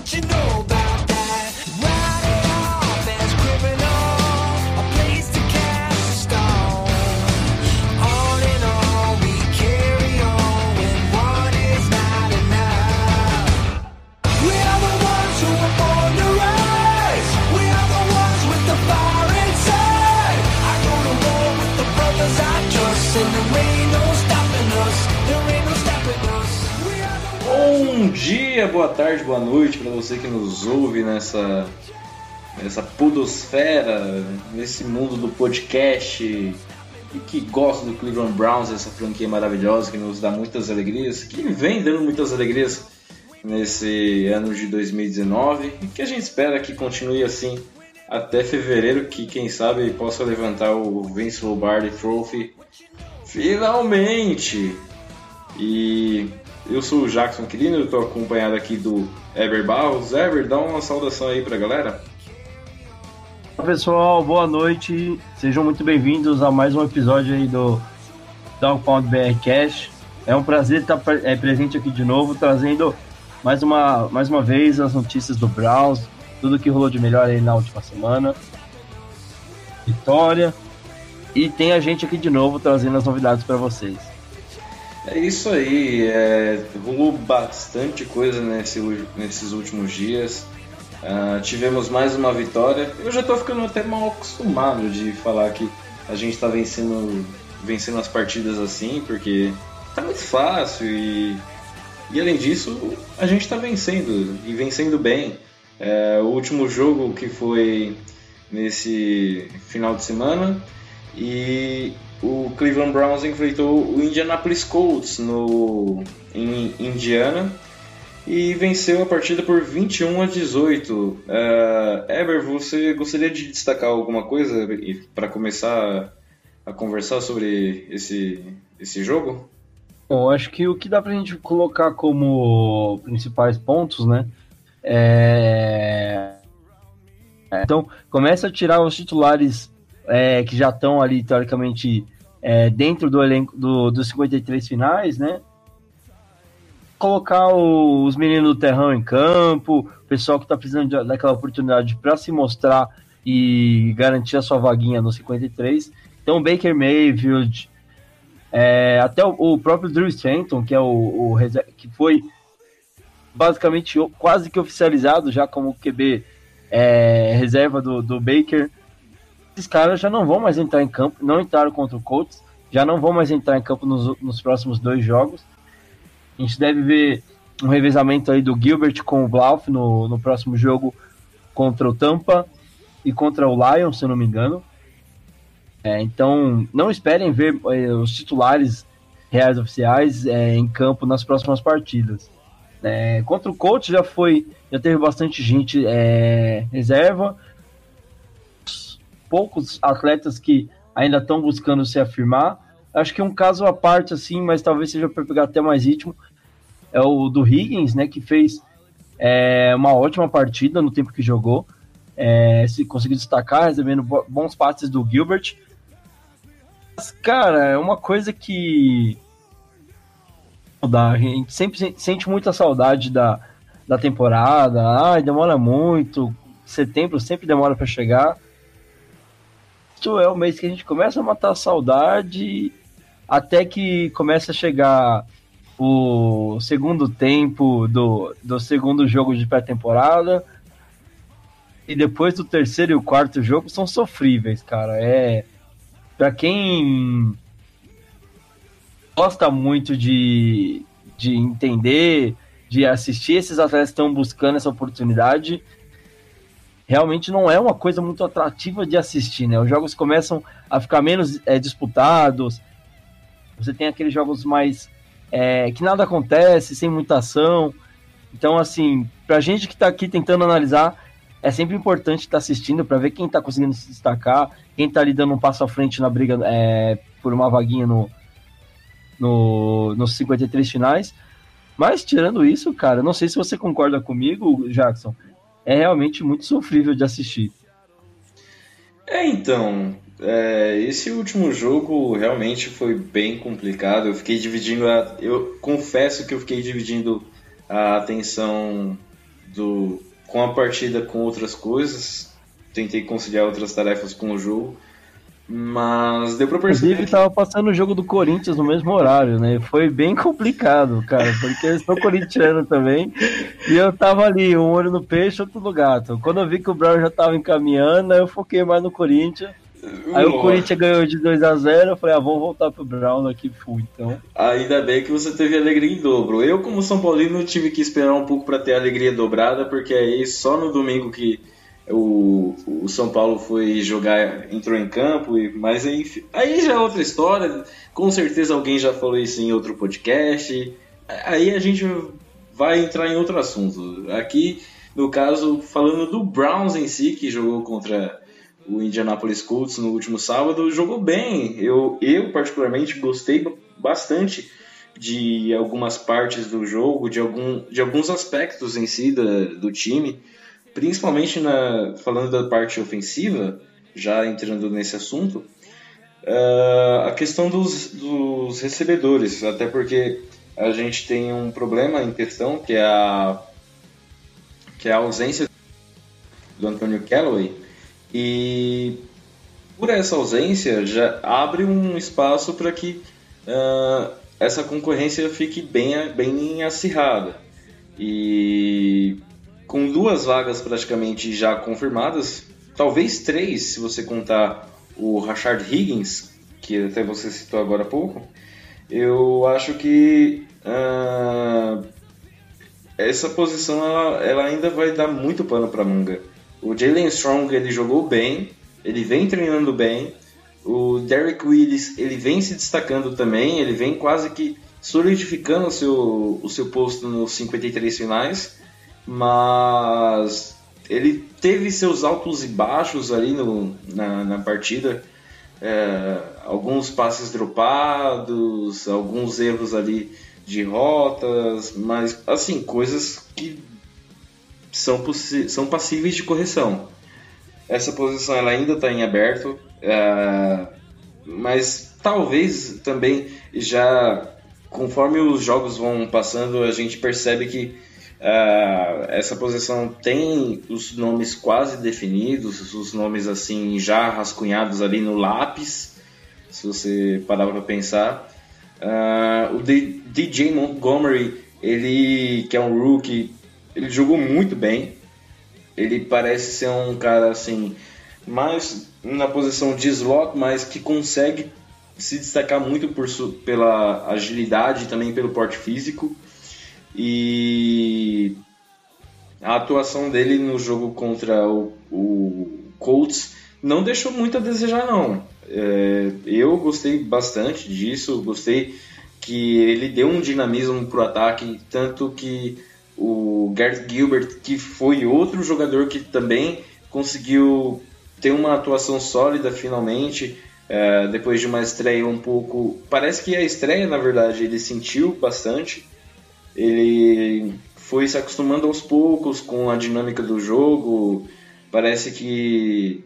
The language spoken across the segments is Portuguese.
What you know dia, boa tarde, boa noite para você que nos ouve nessa nessa podosfera, nesse mundo do podcast e que gosta do Cleveland Browns, essa franquia maravilhosa que nos dá muitas alegrias, que vem dando muitas alegrias nesse ano de 2019 e que a gente espera que continue assim até fevereiro, que quem sabe possa levantar o Vince Lombardi Trophy finalmente. E eu sou o Jackson Quirino, eu estou acompanhado aqui do Ever Barros. Ever, dá uma saudação aí pra galera. Olá pessoal, boa noite. Sejam muito bem-vindos a mais um episódio aí do Dog Pound BR Cash. É um prazer estar pre- é, presente aqui de novo, trazendo mais uma, mais uma vez as notícias do Browns, tudo que rolou de melhor aí na última semana. Vitória. E tem a gente aqui de novo trazendo as novidades para vocês. É isso aí, é, rolou bastante coisa nesse, nesses últimos dias. Ah, tivemos mais uma vitória. Eu já tô ficando até mal acostumado de falar que a gente tá vencendo, vencendo as partidas assim, porque tá muito fácil e, e além disso a gente tá vencendo e vencendo bem. É, o último jogo que foi nesse final de semana e o Cleveland Browns enfrentou o Indianapolis Colts no, em Indiana e venceu a partida por 21 a 18. Uh, Ever, você gostaria de destacar alguma coisa para começar a conversar sobre esse, esse jogo? Bom, acho que o que dá pra gente colocar como principais pontos, né? É... é, Então, começa a tirar os titulares é, que já estão ali, teoricamente, é, dentro do elenco do, dos 53 finais, né? Colocar o- os meninos do terrão em campo, o pessoal que tá precisando de- daquela oportunidade para se mostrar e garantir a sua vaguinha no 53. Então, Baker Mayfield, é, até o, o próprio Drew Stanton, que é o, o que foi basicamente quase que oficializado já como QB é, reserva do, do Baker. Esses caras já não vão mais entrar em campo, não entraram contra o Colts, já não vão mais entrar em campo nos, nos próximos dois jogos. A gente deve ver um revezamento aí do Gilbert com o Bluff no, no próximo jogo contra o Tampa e contra o Lions, se eu não me engano. É, então, não esperem ver eh, os titulares reais oficiais eh, em campo nas próximas partidas. É, contra o Colts já foi, já teve bastante gente eh, reserva, poucos atletas que ainda estão buscando se afirmar. Acho que um caso à parte, assim, mas talvez seja para pegar até mais ritmo, é o do Higgins, né, que fez eh, uma ótima partida no tempo que jogou, eh, se conseguiu destacar, recebendo bo- bons passes do Gilbert. Mas, cara, é uma coisa que. A gente sempre se- sente muita saudade da, da temporada. Ai, demora muito. Setembro sempre demora para chegar. Isso é o mês que a gente começa a matar a saudade até que começa a chegar o segundo tempo do, do segundo jogo de pré-temporada. E depois do terceiro e o quarto jogo são sofríveis, cara. É. Pra quem gosta muito de, de entender, de assistir esses atletas estão buscando essa oportunidade, realmente não é uma coisa muito atrativa de assistir, né? Os jogos começam a ficar menos é, disputados, Você tem aqueles jogos mais é, que nada acontece, sem muita ação. Então, assim, pra gente que tá aqui tentando analisar, é sempre importante estar tá assistindo para ver quem tá conseguindo se destacar, quem tá ali dando um passo à frente na briga é, por uma vaguinha no, no, nos 53 finais. Mas tirando isso, cara, não sei se você concorda comigo, Jackson, é realmente muito sofrível de assistir. É, então, é, esse último jogo realmente foi bem complicado. Eu fiquei dividindo a, eu confesso que eu fiquei dividindo a atenção do com a partida com outras coisas. Tentei conciliar outras tarefas com o jogo. Mas deu pra perceber. Inclusive, que... tava passando o jogo do Corinthians no mesmo horário, né? Foi bem complicado, cara, porque eu sou corintiano também. E eu tava ali, um olho no peixe, outro no gato. Quando eu vi que o Brown já tava encaminhando, eu foquei mais no Corinthians. Aí o Corinthians ganhou de 2 a 0 eu falei, ah, vamos voltar pro Brown aqui, fui, então. Ainda bem que você teve alegria em dobro. Eu, como São Paulino, tive que esperar um pouco para ter alegria dobrada, porque aí só no domingo que o, o São Paulo foi jogar, entrou em campo, e, mas aí, aí já é outra história. Com certeza alguém já falou isso em outro podcast. Aí a gente vai entrar em outro assunto. Aqui, no caso, falando do Browns em si, que jogou contra o Indianapolis Colts no último sábado, jogou bem. Eu, eu particularmente gostei bastante de algumas partes do jogo, de, algum, de alguns aspectos em si da, do time principalmente na, falando da parte ofensiva, já entrando nesse assunto, uh, a questão dos, dos recebedores, até porque a gente tem um problema em questão que é a, que é a ausência do Antonio Callaway e por essa ausência já abre um espaço para que uh, essa concorrência fique bem, bem acirrada. E com duas vagas praticamente já confirmadas, talvez três, se você contar o Rashard Higgins, que até você citou agora há pouco, eu acho que uh, essa posição ela, ela, ainda vai dar muito pano para manga. O Jalen Strong ele jogou bem, ele vem treinando bem. O Derek Willis ele vem se destacando também, ele vem quase que solidificando o seu, o seu posto nos 53 finais mas ele teve seus altos e baixos ali no, na, na partida. É, alguns passes dropados, alguns erros ali de rotas, mas assim, coisas que são, são passíveis de correção. Essa posição ela ainda está em aberto, é, mas talvez também já conforme os jogos vão passando, a gente percebe que Uh, essa posição tem os nomes quase definidos, os nomes assim já rascunhados ali no lápis, se você parar para pensar. Uh, o D DJ Montgomery, ele que é um rookie, ele jogou muito bem. Ele parece ser um cara assim mais na posição de slot, mas que consegue se destacar muito por pela agilidade e também pelo porte físico. E a atuação dele no jogo contra o, o Colts não deixou muito a desejar, não. É, eu gostei bastante disso, gostei que ele deu um dinamismo para o ataque, tanto que o Garrett Gilbert, que foi outro jogador que também conseguiu ter uma atuação sólida finalmente, é, depois de uma estreia um pouco. Parece que a estreia, na verdade, ele sentiu bastante, ele foi se acostumando aos poucos com a dinâmica do jogo. Parece que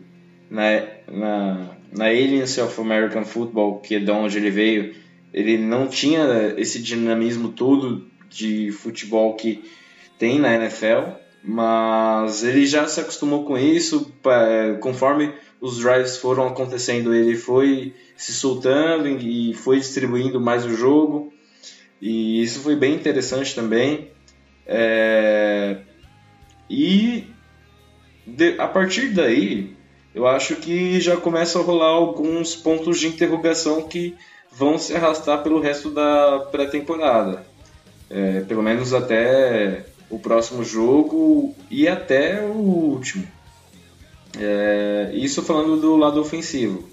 na, na, na Aliens of American Football, que é de onde ele veio, ele não tinha esse dinamismo todo de futebol que tem na NFL, mas ele já se acostumou com isso. Conforme os drives foram acontecendo, ele foi se soltando e foi distribuindo mais o jogo. E isso foi bem interessante também. É... E de... a partir daí, eu acho que já começa a rolar alguns pontos de interrogação que vão se arrastar pelo resto da pré-temporada. É, pelo menos até o próximo jogo e até o último. É, isso falando do lado ofensivo.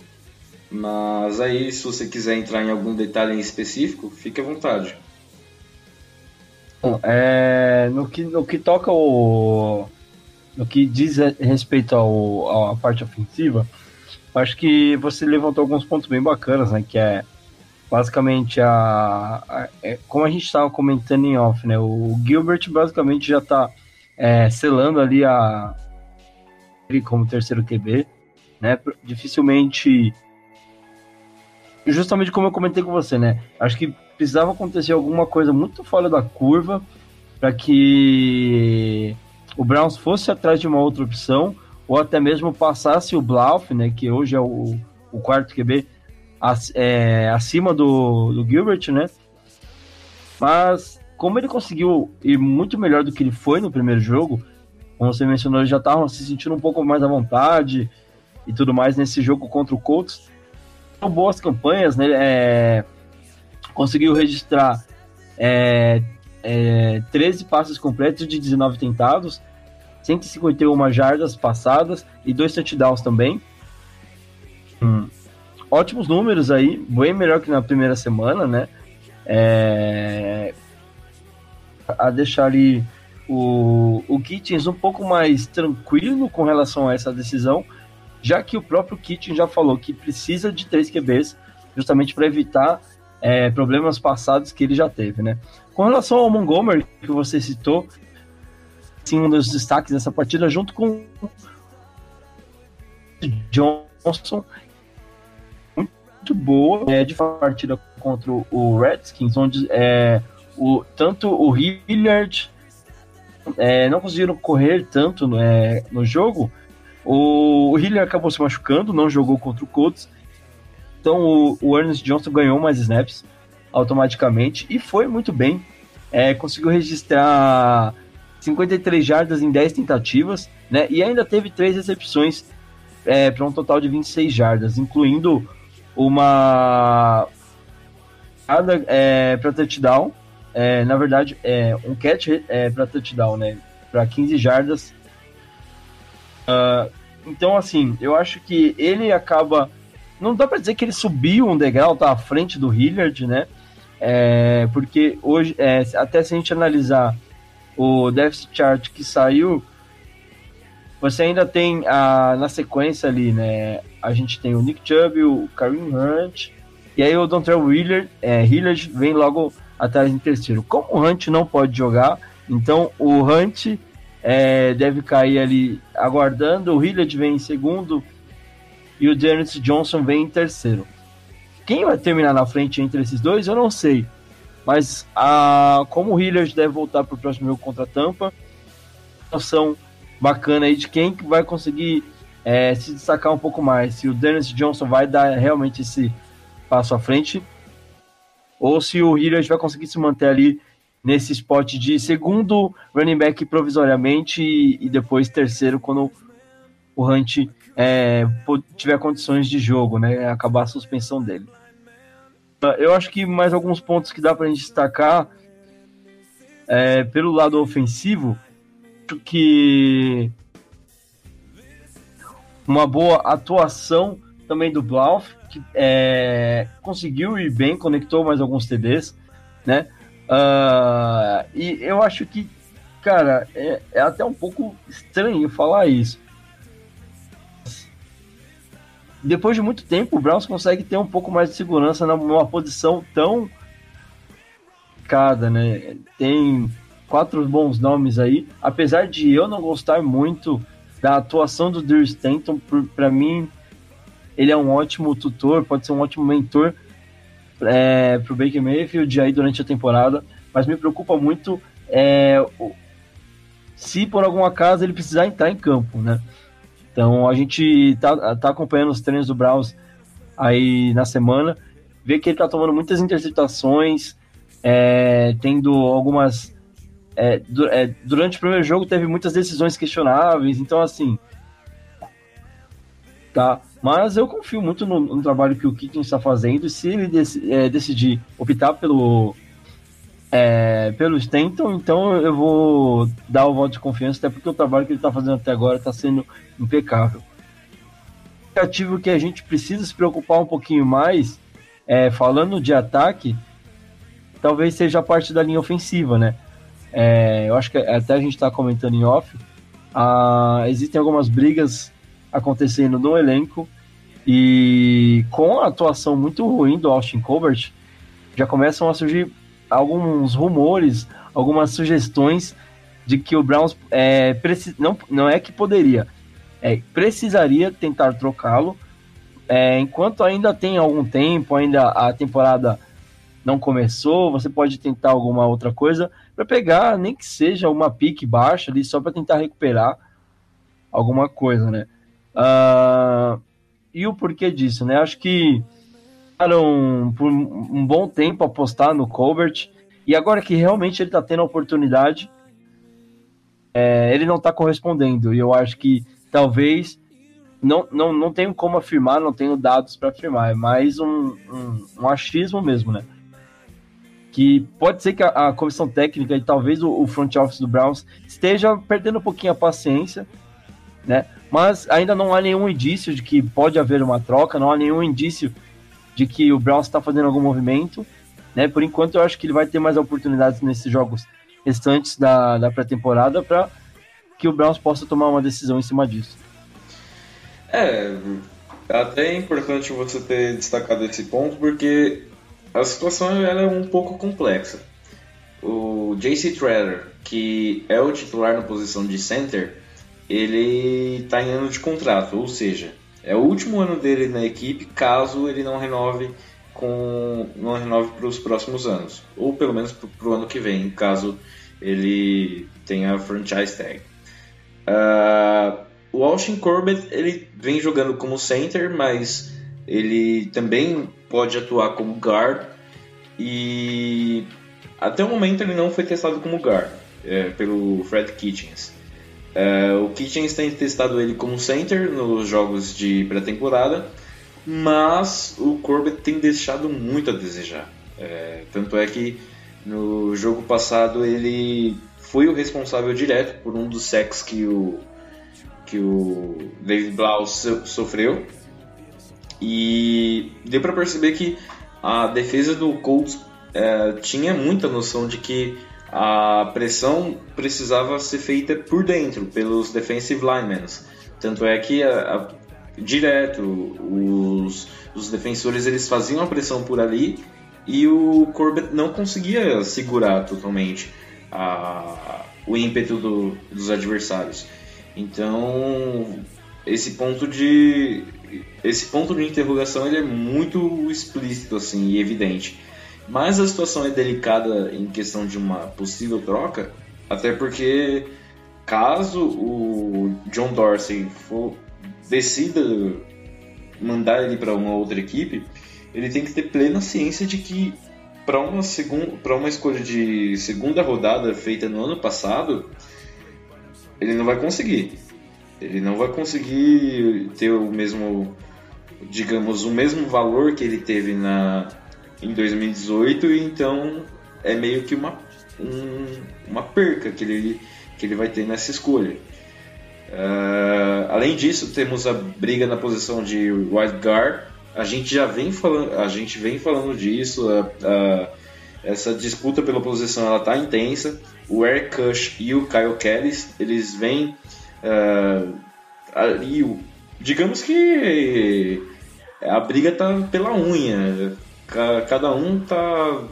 Mas aí, se você quiser entrar em algum detalhe em específico, fique à vontade. Bom, é, no, que, no que toca o. No que diz respeito ao, à parte ofensiva, acho que você levantou alguns pontos bem bacanas, né? Que é basicamente a. a é, como a gente estava comentando em off, né? O Gilbert basicamente já está é, selando ali a. Ele como terceiro QB, né? Dificilmente. Justamente como eu comentei com você, né? Acho que precisava acontecer alguma coisa muito fora da curva para que o Browns fosse atrás de uma outra opção ou até mesmo passasse o Blauf, né, que hoje é o, o quarto QB, é, acima do, do Gilbert, né? Mas como ele conseguiu ir muito melhor do que ele foi no primeiro jogo, como você mencionou, ele já estava se sentindo um pouco mais à vontade e tudo mais nesse jogo contra o Colts. Boas campanhas, né? É, conseguiu registrar é, é, 13 passes completos de 19 tentados, 151 jardas passadas e dois touchdowns também. Hum. Ótimos números aí, bem melhor que na primeira semana, né? É, a deixar ali o, o Kitchens um pouco mais tranquilo com relação a essa decisão, já que o próprio Kitchens já falou que precisa de três QBs justamente para evitar é, problemas passados que ele já teve, né? Com relação ao Montgomery, que você citou, sim, um dos destaques dessa partida, junto com Johnson, muito boa é, de partida contra o Redskins, onde é, o, tanto o Hilliard é, não conseguiram correr tanto é, no jogo. O, Hilliard acabou se machucando, não jogou contra o Colts, então o, o Ernest Johnson ganhou mais snaps automaticamente e foi muito bem. É, conseguiu registrar 53 jardas em 10 tentativas, né? E ainda teve três recepções é, para um total de 26 jardas, incluindo uma é, para touchdown. É, na verdade, é um catch é, para touchdown, né? Para 15 jardas. Uh, então, assim, eu acho que ele acaba não dá para dizer que ele subiu um degrau, tá à frente do Hilliard, né? É, porque hoje, é, até se a gente analisar o deficit chart que saiu, você ainda tem a, na sequência ali, né? A gente tem o Nick Chubb, o Kareem Hunt, e aí o Dontrell é, Hilliard vem logo atrás em terceiro. Como o Hunt não pode jogar, então o Hunt é, deve cair ali aguardando, o Hilliard vem em segundo, e o Dennis Johnson vem em terceiro. Quem vai terminar na frente entre esses dois, eu não sei. Mas a, como o Hilliard deve voltar para o próximo jogo contra a Tampa, noção bacana aí de quem que vai conseguir é, se destacar um pouco mais. Se o Dennis Johnson vai dar realmente esse passo à frente, ou se o Hilliard vai conseguir se manter ali nesse spot de segundo running back provisoriamente e, e depois terceiro quando o Hunt é, tiver condições de jogo, né? Acabar a suspensão dele. Eu acho que mais alguns pontos que dá para a gente destacar é, pelo lado ofensivo, acho que uma boa atuação também do Blauf, que é, conseguiu ir bem, conectou mais alguns TDs, né? Uh, e eu acho que, cara, é, é até um pouco estranho falar isso, depois de muito tempo, o Browns consegue ter um pouco mais de segurança numa posição tão cada, né? Tem quatro bons nomes aí, apesar de eu não gostar muito da atuação do Drew Stanton, para mim ele é um ótimo tutor, pode ser um ótimo mentor é, para o Baker Mayfield aí durante a temporada, mas me preocupa muito é, se por algum acaso ele precisar entrar em campo, né? Então a gente tá, tá acompanhando os treinos do Browns aí na semana, vê que ele tá tomando muitas interceptações, é, tendo algumas. É, é, durante o primeiro jogo teve muitas decisões questionáveis, então assim. Tá. Mas eu confio muito no, no trabalho que o Kitchen está fazendo. Se ele dec é, decidir optar pelo, é, pelo Stanton, então eu vou dar o voto de confiança, até porque o trabalho que ele está fazendo até agora está sendo impecável. ativo que a gente precisa se preocupar um pouquinho mais, é, falando de ataque, talvez seja a parte da linha ofensiva, né? É, eu acho que até a gente está comentando em off, ah, existem algumas brigas acontecendo no elenco e com a atuação muito ruim do Austin Colbert, já começam a surgir alguns rumores, algumas sugestões de que o Browns é, não, não é que poderia, é, precisaria tentar trocá-lo é, enquanto ainda tem algum tempo, ainda a temporada não começou, você pode tentar alguma outra coisa para pegar, nem que seja uma pique baixa ali, só para tentar recuperar alguma coisa, né? Uh, e o porquê disso, né? Acho que um, por um bom tempo apostar no Colbert e agora que realmente ele está tendo a oportunidade, é, ele não está correspondendo. E eu acho que talvez não, não, não tenho como afirmar, não tenho dados para afirmar, é mais um, um, um, achismo mesmo, né? Que pode ser que a, a comissão técnica e talvez o, o, front office do Browns esteja perdendo um pouquinho a paciência, né? Mas ainda não há nenhum indício de que pode haver uma troca, não há nenhum indício de que o Browns está fazendo algum movimento, né? Por enquanto eu acho que ele vai ter mais oportunidades nesses jogos restantes da, da pré-temporada para que o Browns possa tomar uma decisão em cima disso. É, até é importante você ter destacado esse ponto, porque a situação é um pouco complexa. O JC Treader, que é o titular na posição de center, ele está em ano de contrato, ou seja, é o último ano dele na equipe caso ele não renove com não renove para os próximos anos, ou pelo menos para o ano que vem, caso ele tenha franchise tag. Uh, o Austin Corbett ele vem jogando como center, mas ele também pode atuar como guard e até o momento ele não foi testado como guard é, pelo Fred Kitchens. É, o Kitchens tem testado ele como center nos jogos de pré-temporada, mas o Corbett tem deixado muito a desejar. É, tanto é que no jogo passado ele foi o responsável direto por um dos sacks que o que o David Blau sofreu. E deu para perceber que a defesa do Colts é, tinha muita noção de que a pressão precisava ser feita por dentro, pelos defensive linemen. Tanto é que a, a, direto os, os defensores eles faziam a pressão por ali e o Corbett não conseguia segurar totalmente a, o ímpeto do, dos adversários. Então, esse ponto de esse ponto de interrogação ele é muito explícito assim e evidente. Mas a situação é delicada em questão de uma possível troca, até porque caso o John Dorsey for decida mandar ele para uma outra equipe, ele tem que ter plena ciência de que para uma segunda para uma escolha de segunda rodada feita no ano passado, ele não vai conseguir. Ele não vai conseguir ter o mesmo, digamos, o mesmo valor que ele teve na, em 2018, então é meio que uma, um, uma perca que ele, que ele vai ter nessa escolha. Uh, além disso, temos a briga na posição de wide guard. A gente já vem falando, a gente vem falando disso. Uh, uh, essa disputa pela posição ela tá intensa. O Eric Kush e o Kyle Kelly, eles vêm uh, ali, digamos que a briga tá pela unha. Cada um tá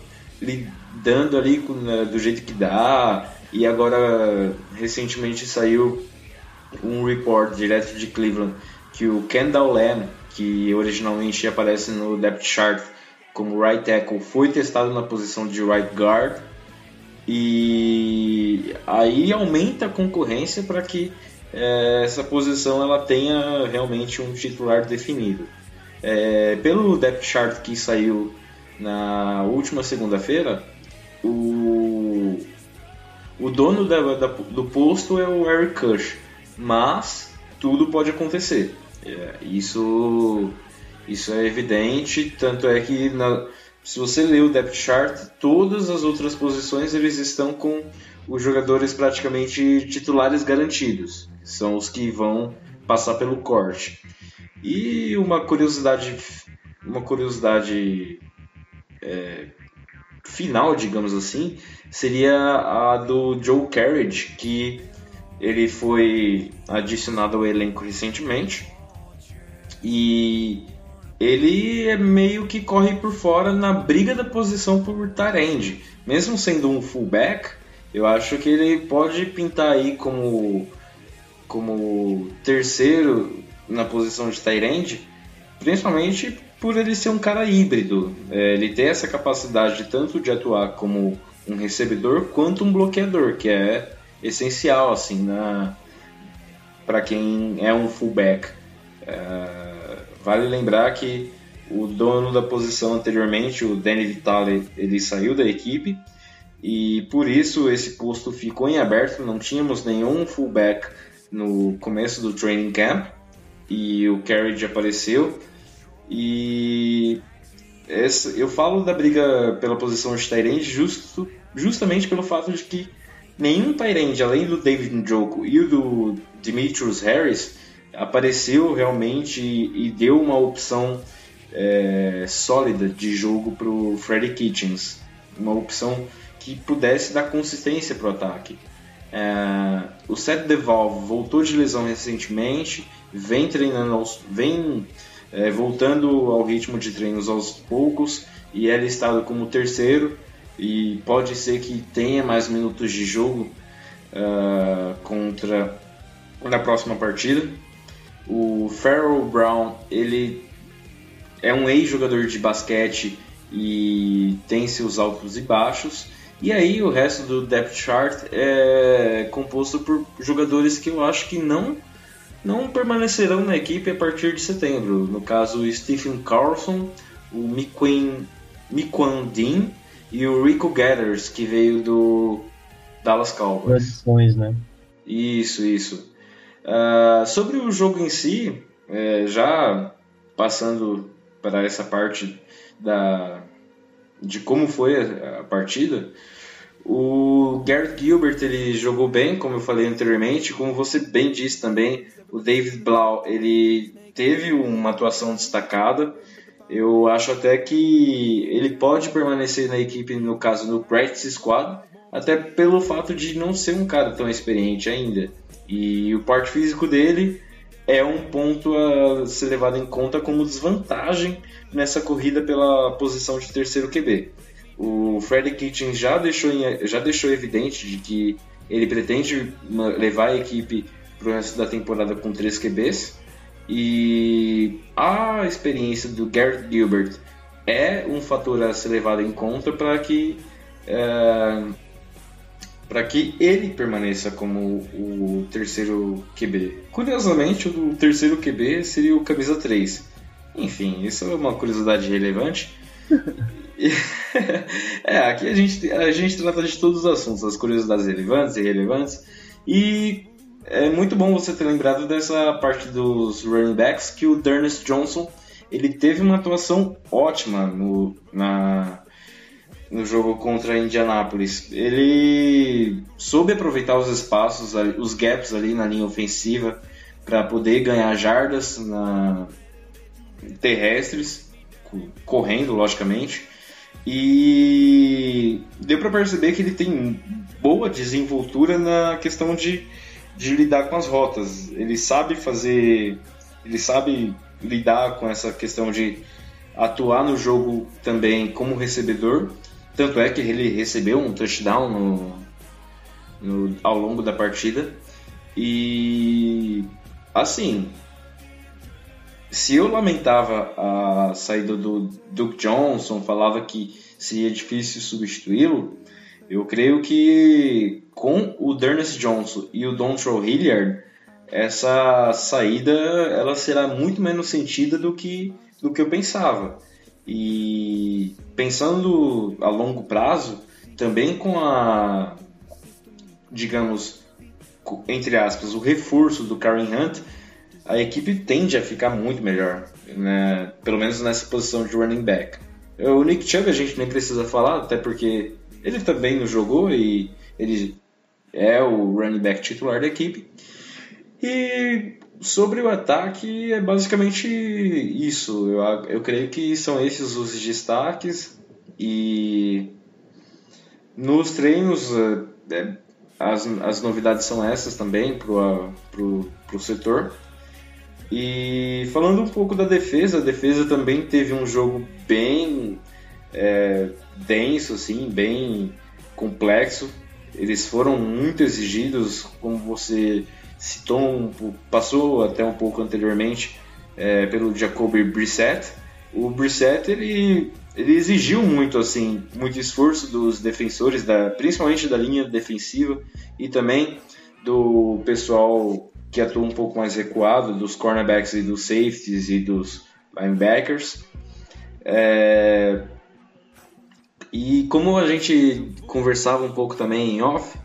lidando ali né, do jeito que dá. E agora recentemente saiu um report direto de Cleveland que o Kendall Lamb, que originalmente aparece no depth chart como right tackle, foi testado na posição de right guard e aí aumenta a concorrência para que é, essa posição ela tenha realmente um titular definido. É, pelo depth chart que saiu na última segunda-feira, o, o dono da, da, do posto é o Eric Kush, mas tudo pode acontecer. É, isso, isso é evidente, tanto é que na, se você ler o depth chart, todas as outras posições eles estão com os jogadores praticamente titulares garantidos. São os que vão passar pelo corte. E uma curiosidade, uma curiosidade é, final, digamos assim, seria a do Joe Carriage, que ele foi adicionado ao elenco recentemente e ele é meio que corre por fora na briga da posição por Tarend. Mesmo sendo um fullback, eu acho que ele pode pintar aí como, como terceiro na posição de Tyrande, principalmente por ele ser um cara híbrido. É, ele tem essa capacidade tanto de atuar como um recebedor quanto um bloqueador, que é essencial assim na para quem é um fullback. É, vale lembrar que o dono da posição anteriormente, o Danny Vitale, ele saiu da equipe e por isso esse posto ficou em aberto. Não tínhamos nenhum fullback no começo do training camp e o Carriage apareceu. E essa, eu falo da briga pela posição de Tyrande justo, justamente pelo fato de que nenhum Tyrande, além do David Njoku e do Demetrius Harris, apareceu realmente e deu uma opção é, sólida de jogo para o Freddy Kitchens. Uma opção que pudesse dar consistência para o ataque. É, o Seth DeValve voltou de lesão recentemente, vem treinando, aos, vem é, voltando ao ritmo de treinos aos poucos e é listado como terceiro e pode ser que tenha mais minutos de jogo uh, contra na próxima partida. O Farrell Brown ele é um ex-jogador de basquete e tem seus altos e baixos. E aí o resto do depth chart é composto por jogadores que eu acho que não não permanecerão na equipe a partir de setembro. No caso, o Stephen Carlson, o Miquan, Miquan Dean e o Rico Gathers, que veio do Dallas Cowboys. Tradições, né? Isso, isso. Uh, sobre o jogo em si, é, já passando para essa parte da, de como foi a, a partida, o Garrett Gilbert ele jogou bem, como eu falei anteriormente, como você bem disse também, o David Blau ele teve uma atuação destacada. Eu acho até que ele pode permanecer na equipe, no caso no practice squad, até pelo fato de não ser um cara tão experiente ainda. E o porte físico dele é um ponto a ser levado em conta como desvantagem nessa corrida pela posição de terceiro QB. O Freddy Kitchen já deixou, já deixou evidente de que ele pretende levar a equipe para o resto da temporada com três QBs. E a experiência do Garrett Gilbert é um fator a ser levado em conta para que é, para que ele permaneça como o terceiro QB. Curiosamente, o terceiro QB seria o camisa 3. Enfim, isso é uma curiosidade relevante. é, aqui a gente, a gente trata de todos os assuntos, as curiosidades relevantes e irrelevantes. E é muito bom você ter lembrado dessa parte dos running backs, que o Dernest Johnson ele teve uma atuação ótima no, na, no jogo contra Indianapolis. Ele soube aproveitar os espaços, os gaps ali na linha ofensiva para poder ganhar jardas na, terrestres, correndo, logicamente. E deu para perceber que ele tem boa desenvoltura na questão de, de lidar com as rotas. Ele sabe fazer, ele sabe lidar com essa questão de atuar no jogo também como recebedor tanto é que ele recebeu um touchdown no, no, ao longo da partida. E assim, se eu lamentava a saída do Duke Johnson, falava que seria difícil substituí-lo, eu creio que com o Dernest Johnson e o Dontrell Hilliard, essa saída ela será muito menos sentida do que, do que eu pensava. E pensando a longo prazo, também com a, digamos, entre aspas, o reforço do Karen Hunt, a equipe tende a ficar muito melhor, né? pelo menos nessa posição de running back. O Nick Chubb a gente nem precisa falar, até porque ele também não jogou e ele é o running back titular da equipe. E sobre o ataque, é basicamente isso. Eu, eu creio que são esses os destaques. E nos treinos, é, as, as novidades são essas também para o setor. E falando um pouco da defesa, a defesa também teve um jogo bem é, denso, assim, bem complexo. Eles foram muito exigidos, como você citou, passou até um pouco anteriormente é, pelo Jacoby Brissett. O Brissett ele, ele exigiu muito assim, muito esforço dos defensores, da, principalmente da linha defensiva e também do pessoal que atua um pouco mais recuado, dos cornerbacks e dos safeties e dos linebackers. É... E como a gente conversava um pouco também em off,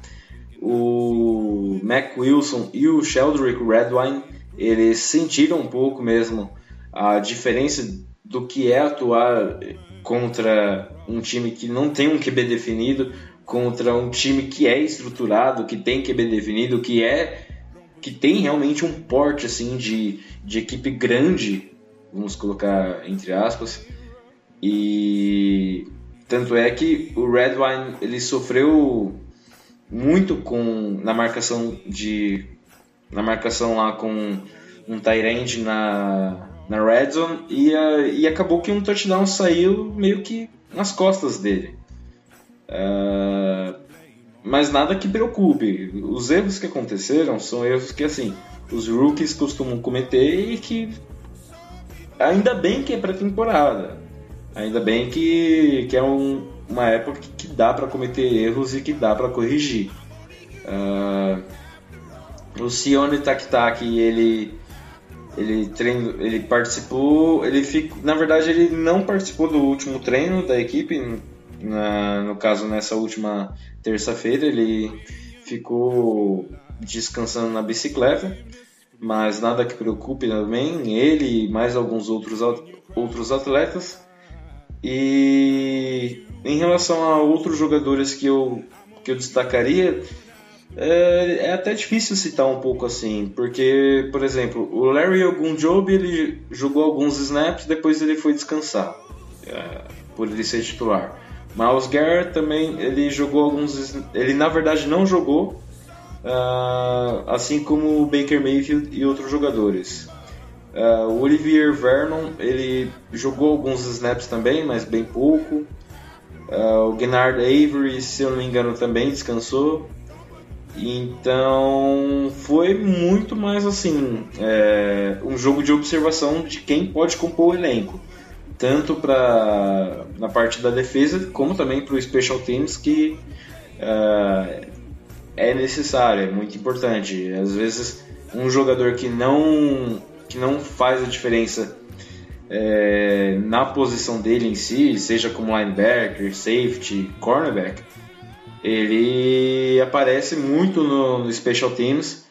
o Mac Wilson e o Sheldrick Redwine eles sentiram um pouco mesmo a diferença do que é atuar contra um time que não tem um QB definido, contra um time que é estruturado, que tem QB definido, que é que tem realmente um porte assim de, de equipe grande, vamos colocar entre aspas. E tanto é que o Redwine ele sofreu muito com na marcação de na marcação lá com um Tyrande na na red zone e, e acabou que um touchdown saiu meio que nas costas dele. Uh, mas nada que preocupe. Os erros que aconteceram são erros que, assim, os rookies costumam cometer e que ainda bem que é pré-temporada. Ainda bem que, que é um, uma época que dá para cometer erros e que dá para corrigir. Uh, o Sione Taktaki, ele ele treino, ele participou, ele ficou, na verdade ele não participou do último treino da equipe, na, no caso nessa última terça-feira ele ficou descansando na bicicleta, mas nada que preocupe também, ele e mais alguns outros, outros atletas. E em relação a outros jogadores que eu, que eu destacaria, é, é, até difícil citar um pouco assim, porque, por exemplo, o Larry Ogunjobi ele jogou alguns snaps, depois ele foi descansar, é, por ele ser titular. Miles Garrett também ele jogou alguns. Ele na verdade não jogou, uh, assim como o Baker Mayfield e outros jogadores. Uh, o Olivier Vernon ele jogou alguns snaps também, mas bem pouco. Uh, o Gennard Avery, se eu não me engano, também descansou. Então foi muito mais assim é, um jogo de observação de quem pode compor o elenco tanto para na parte da defesa como também para o special teams que uh, é necessário, é muito importante. Às vezes um jogador que não que não faz a diferença é, na posição dele em si, seja como linebacker, safety, cornerback, ele aparece muito no, no special teams,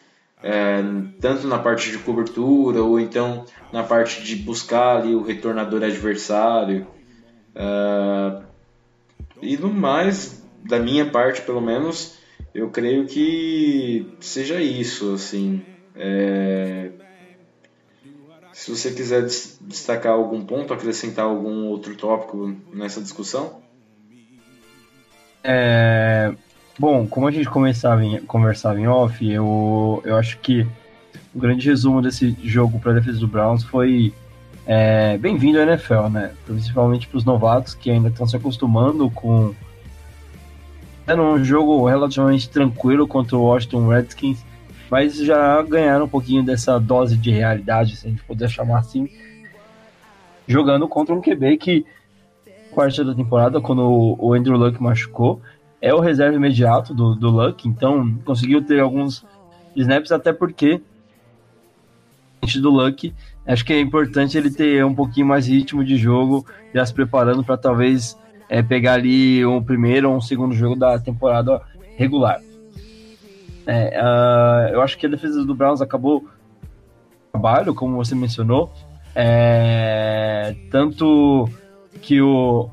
é, tanto na parte de cobertura ou então na parte de buscar ali o retornador adversário. Uh, e no mais, da minha parte pelo menos, eu creio que seja isso, assim. É... Se você quiser destacar algum ponto, acrescentar algum outro tópico nessa discussão. É... Bom, como a gente conversava em, conversava em off, eu, eu acho que o grande resumo desse jogo para a defesa do Browns foi é, bem-vindo à NFL, né? Principalmente para os novatos que ainda estão se acostumando com era um jogo relativamente tranquilo contra o Washington Redskins, mas já ganharam um pouquinho dessa dose de realidade, se a gente puder chamar assim, jogando contra um QB que quarta da temporada, quando o Andrew Luck machucou, é o reserva imediato do, do Luck, então conseguiu ter alguns snaps, até porque do Luck, acho que é importante ele ter um pouquinho mais ritmo de jogo, já se preparando para talvez é, pegar ali um primeiro ou um segundo jogo da temporada regular. É, uh, eu acho que a defesa do Browns acabou trabalho, como você mencionou, é, tanto que o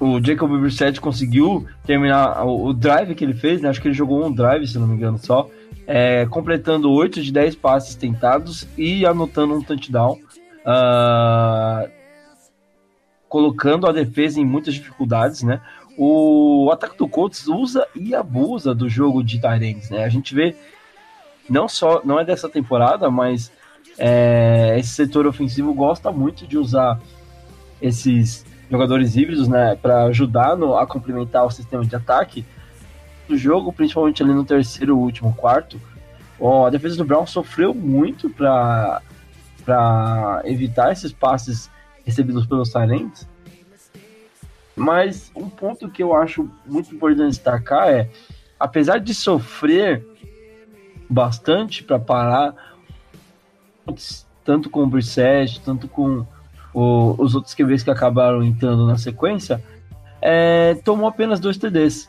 o Jacob Brissett conseguiu terminar o, drive que ele fez, né? acho que ele jogou um drive, se não me engano, só, é, completando 8 de 10 passes tentados e anotando um touchdown, uh, colocando a defesa em muitas dificuldades, né? O ataque do Colts usa e abusa do jogo de Tyrants, né? A gente vê não só, não é dessa temporada, mas é, esse setor ofensivo gosta muito de usar esses jogadores híbridos, né, para ajudar no, a complementar o sistema de ataque do jogo, principalmente ali no terceiro último quarto. Ó, a defesa do Brown sofreu muito para evitar esses passes recebidos pelos Silents. Mas um ponto que eu acho muito importante destacar é, apesar de sofrer bastante para parar, tanto com o Brissett, tanto com o, os outros QBs que acabaram entrando na sequência, é, tomou apenas dois TDs.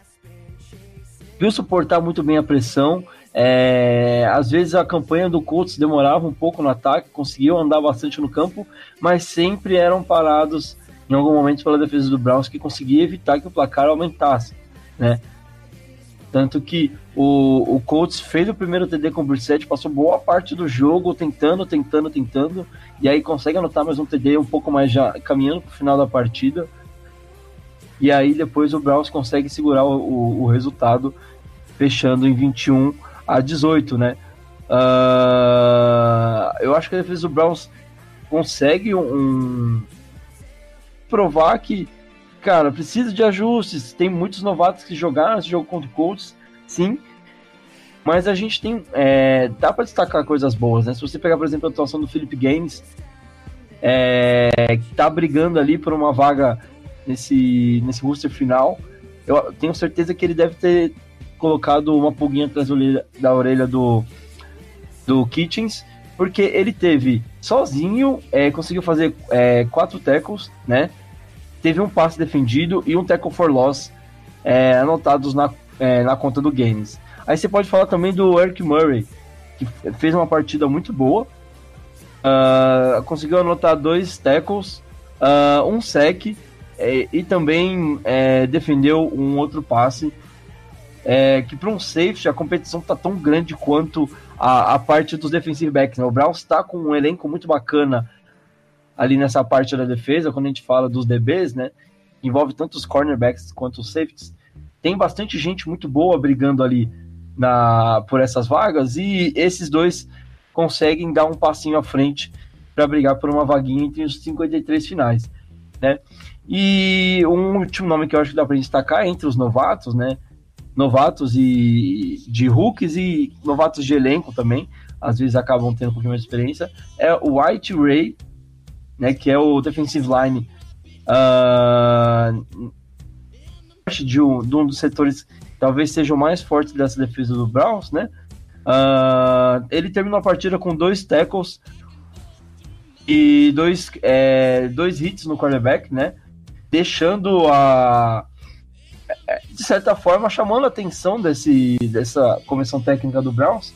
Viu suportar muito bem a pressão. É, às vezes a campanha do Colts demorava um pouco no ataque, conseguiu andar bastante no campo, mas sempre eram parados em algum momento pela defesa do Browns que conseguia evitar que o placar aumentasse, né? Tanto que o, o Colts fez o primeiro TD com o Brissett, passou boa parte do jogo tentando, tentando, tentando, e aí consegue anotar mais um TD um pouco mais já caminhando para o final da partida. E aí depois o Browns consegue segurar o, o, o resultado, fechando em 21 a 18, né? Uh, eu acho que a defesa do Browns consegue um, um provar que cara, precisa de ajustes. Tem muitos novatos que jogaram esse jogo contra o Colts, sim. Mas a gente tem. É, dá para destacar coisas boas, né? Se você pegar, por exemplo, a atuação do Philip Games, é, que tá brigando ali por uma vaga nesse, nesse roster final, eu tenho certeza que ele deve ter colocado uma pulguinha atrás da orelha do, do Kitchens, porque ele teve sozinho, é, conseguiu fazer é, quatro tackles, né? Teve um passe defendido e um tackle for loss é, anotados na, é, na conta do Games. Aí você pode falar também do Eric Murray, que fez uma partida muito boa, uh, conseguiu anotar dois tackles, uh, um sec é, e também é, defendeu um outro passe. É, que para um safety a competição tá tão grande quanto a, a parte dos defensive backs. Né? O Browns está com um elenco muito bacana ali nessa parte da defesa, quando a gente fala dos DBs, né? Envolve tanto os cornerbacks quanto os safeties. Tem bastante gente muito boa brigando ali na, por essas vagas e esses dois conseguem dar um passinho à frente para brigar por uma vaguinha entre os 53 finais, né? E um último nome que eu acho que dá para destacar entre os novatos, né? Novatos e de rookies e novatos de elenco também, às vezes acabam tendo um pouquinho mais de experiência, é o White Ray, né, que é o defensive line uh, de, um, de um dos setores talvez seja o mais forte dessa defesa do Browns, né? Uh, ele terminou a partida com dois tackles e dois, é, dois hits no quarterback, né? Deixando a de certa forma chamando a atenção desse, dessa comissão técnica do Browns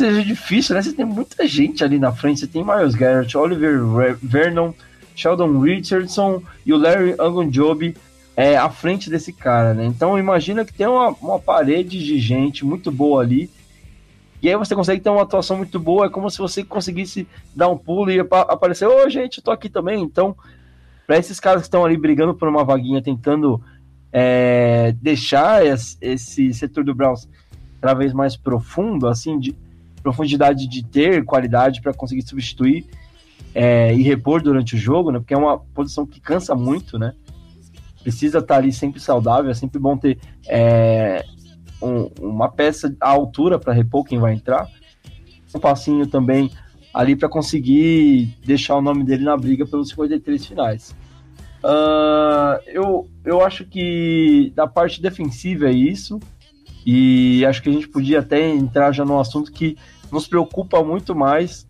seja difícil, né? Você tem muita gente ali na frente. Você tem Miles Garrett, Oliver Vernon, Sheldon Richardson e o Larry Angonjobi é, à frente desse cara, né? Então imagina que tem uma, uma parede de gente muito boa ali. E aí você consegue ter uma atuação muito boa. É como se você conseguisse dar um pulo e aparecer, ô oh, gente, tô aqui também. Então, para esses caras que estão ali brigando por uma vaguinha, tentando é, deixar esse, esse setor do Browns cada vez mais profundo, assim, de, profundidade de ter qualidade para conseguir substituir é, e repor durante o jogo, né? Porque é uma posição que cansa muito, né? Precisa estar tá ali sempre saudável, é sempre bom ter é, um, uma peça à altura para repor quem vai entrar. Um passinho também ali para conseguir deixar o nome dele na briga pelos 53 finais. Uh, eu, eu acho que da parte defensiva é isso. E acho que a gente podia até entrar já no assunto que nos preocupa muito mais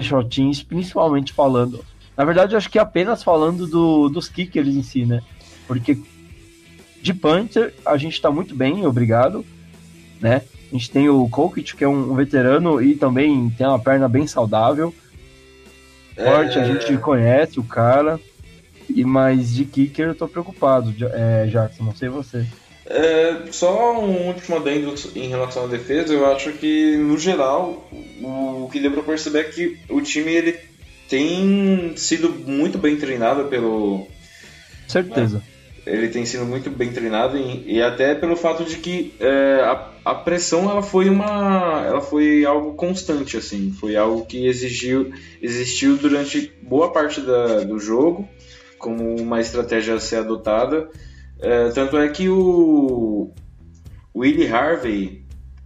shotins, principalmente falando. Na verdade, acho que apenas falando do, dos kickers em si, né? Porque de punter a gente tá muito bem, obrigado, né? A gente tem o Kokit, que é um, veterano e também tem uma perna bem saudável. Forte, é... a gente conhece o cara. E mais de kicker eu tô preocupado, é, Jackson, não sei você. É, só um último adendo em relação à defesa, eu acho que no geral o que deu para perceber é que o time ele tem sido muito bem treinado pelo. Certeza. É, ele tem sido muito bem treinado e, e até pelo fato de que é, a, a, pressão ela foi uma, ela foi algo constante assim, foi algo que exigiu, existiu durante boa parte da, do jogo como uma estratégia a ser adotada. É, tanto é que o Willie Harvey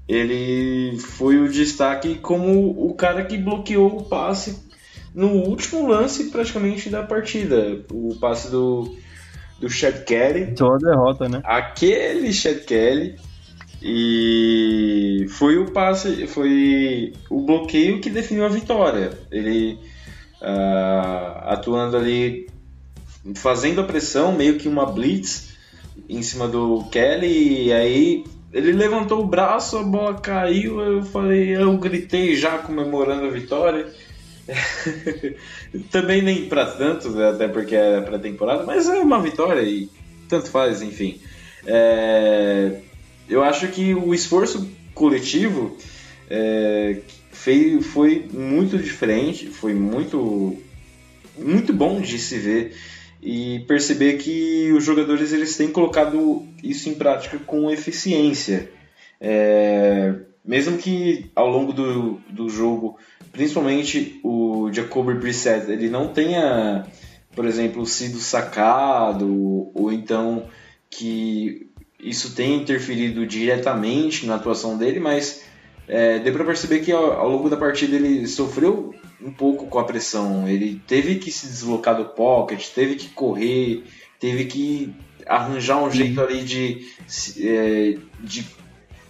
ele foi o destaque como o cara que bloqueou o passe no último lance praticamente da partida. O passe do, do Chad Kelly. Toda derrota, né? Aquele Chad Kelly. E foi o passe, foi o bloqueio que definiu a vitória. Ele uh, atuando ali, fazendo a pressão, meio que uma blitz em cima do Kelly, e aí ele levantou o braço, a bola caiu, eu falei, eu gritei já comemorando a vitória. Também nem para tanto, né, até porque é pré-temporada, mas é uma vitória e tanto faz, enfim. É, eu acho que o esforço coletivo é, foi, foi muito diferente, foi muito, muito bom de se ver e perceber que os jogadores eles têm colocado isso em prática com eficiência. É, mesmo que ao longo do, do jogo principalmente o Jacoby Brissett, ele não tenha, por exemplo, sido sacado ou então que isso tenha interferido diretamente na atuação dele, mas é, deu para perceber que ao, ao, longo da partida ele sofreu um pouco com a pressão. Ele teve que se deslocar do pocket, teve que correr, teve que arranjar um jeito ali de, é, de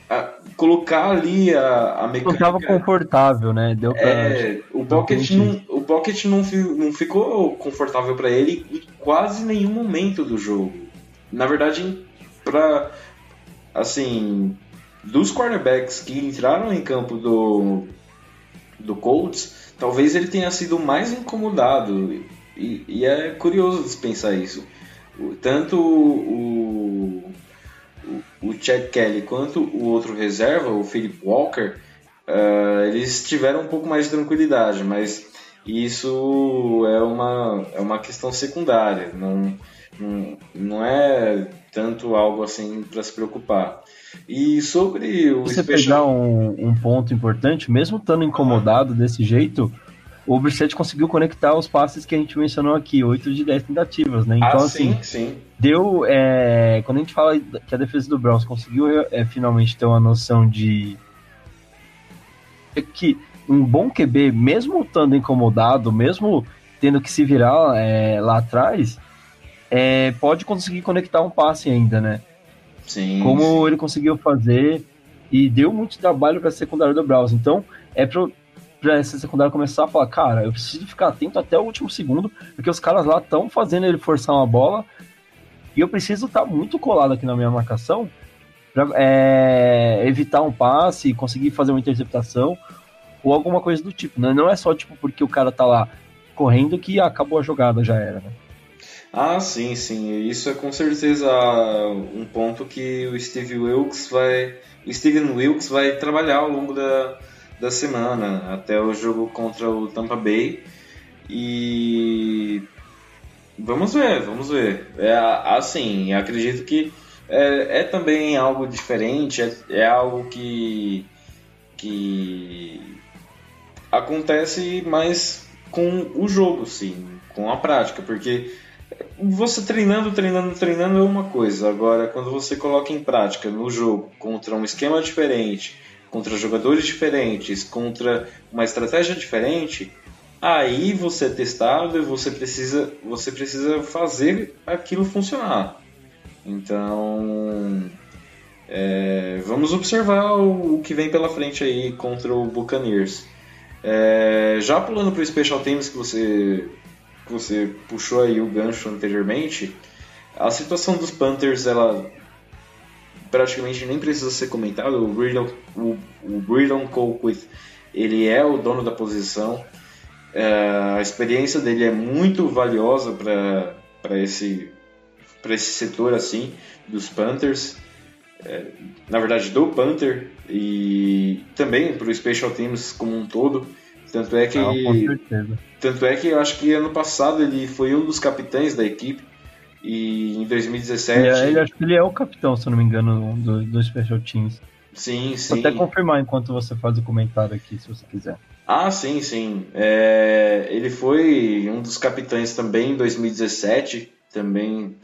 a, colocar ali a, a mecânica. Não estava confortável, né? Deu pra, é, o Pocket, não, o Pocket não, não ficou confortável para ele em quase nenhum momento do jogo. Na verdade, para assim, dos cornerbacks que entraram em campo do do Colts, talvez ele tenha sido mais incomodado e, e é curioso pensar isso. Tanto o, o Chad Kelly quanto o outro reserva, o Philip Walker, uh, eles tiveram um pouco mais de tranquilidade, mas isso é uma, é uma questão secundária, não, não, não é tanto algo assim para se preocupar. E sobre o Você special... pegar um, um ponto importante, mesmo estando incomodado desse jeito, o Brissett conseguiu conectar os passes que a gente mencionou aqui, 8 de 10 tentativas, né? Então, ah, assim, sim, sim. deu. É, quando a gente fala que a defesa do Browns conseguiu é, finalmente ter uma noção de. que um bom QB, mesmo estando incomodado, mesmo tendo que se virar é, lá atrás, é, pode conseguir conectar um passe ainda, né? Sim. Como ele conseguiu fazer e deu muito trabalho para a secundária do Browns. Então, é pro, pra essa secundária começar a falar, cara, eu preciso ficar atento até o último segundo, porque os caras lá estão fazendo ele forçar uma bola, e eu preciso estar tá muito colado aqui na minha marcação para é, evitar um passe, conseguir fazer uma interceptação, ou alguma coisa do tipo. Né? Não é só tipo porque o cara tá lá correndo que acabou a jogada, já era, né? Ah, sim, sim. Isso é com certeza um ponto que o Steve Wilkes vai. O Steven Wilkes vai trabalhar ao longo da, da semana, até o jogo contra o Tampa Bay. E vamos ver, vamos ver. É assim, acredito que é, é também algo diferente, é, é, algo que, que acontece mais com o jogo, sim, com a prática, porque você treinando, treinando, treinando é uma coisa. Agora, quando você coloca em prática no jogo contra um esquema diferente, contra jogadores diferentes, contra uma estratégia diferente, aí você é testado e você precisa, você precisa fazer aquilo funcionar. Então, é, vamos observar o, o, que vem pela frente aí contra o Buccaneers. É, já pulando para o Special Teams que você, que você puxou aí o gancho anteriormente, a situação dos Panthers ela praticamente nem precisa ser comentado. O Bridon, o, o Colquitt, ele é o dono da posição. É, a experiência dele é muito valiosa para esse, esse setor assim dos Panthers. é, na verdade, do Panther e também para o Special Teams como um todo. Tanto é que. Certeza. Tanto é que eu acho que ano passado ele foi um dos capitães da equipe. E em 2017. Ele, é- ele- acho que ele é o capitão, se eu não me engano, do, do Special Teams. Sim, Vou sim. até confirmar enquanto você faz o comentário aqui, se você quiser. Ah, sim, sim. É, ele foi um dos capitães também em 2017, também,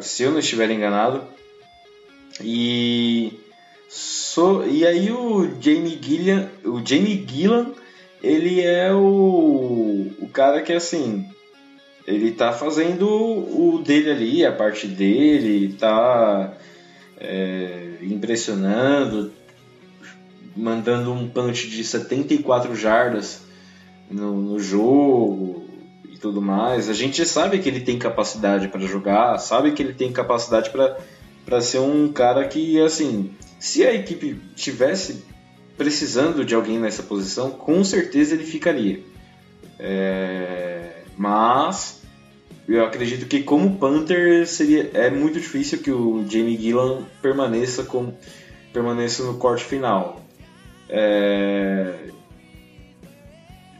se eu não estiver enganado. E so, e aí o Jamie Gillian, o Jamie Gillan, ele é o, o cara que assim, ele tá fazendo o dele ali, a parte dele, tá é, impressionando, mandando um punch de 74 jardas no, no jogo e tudo mais. A gente sabe que ele tem capacidade para jogar, sabe que ele tem capacidade para ser um cara que, assim, se a equipe tivesse precisando de alguém nessa posição, com certeza ele ficaria. É, mas eu acredito que como Panther seria é muito difícil que o Jamie Gillan permaneça com permaneça no corte final. É,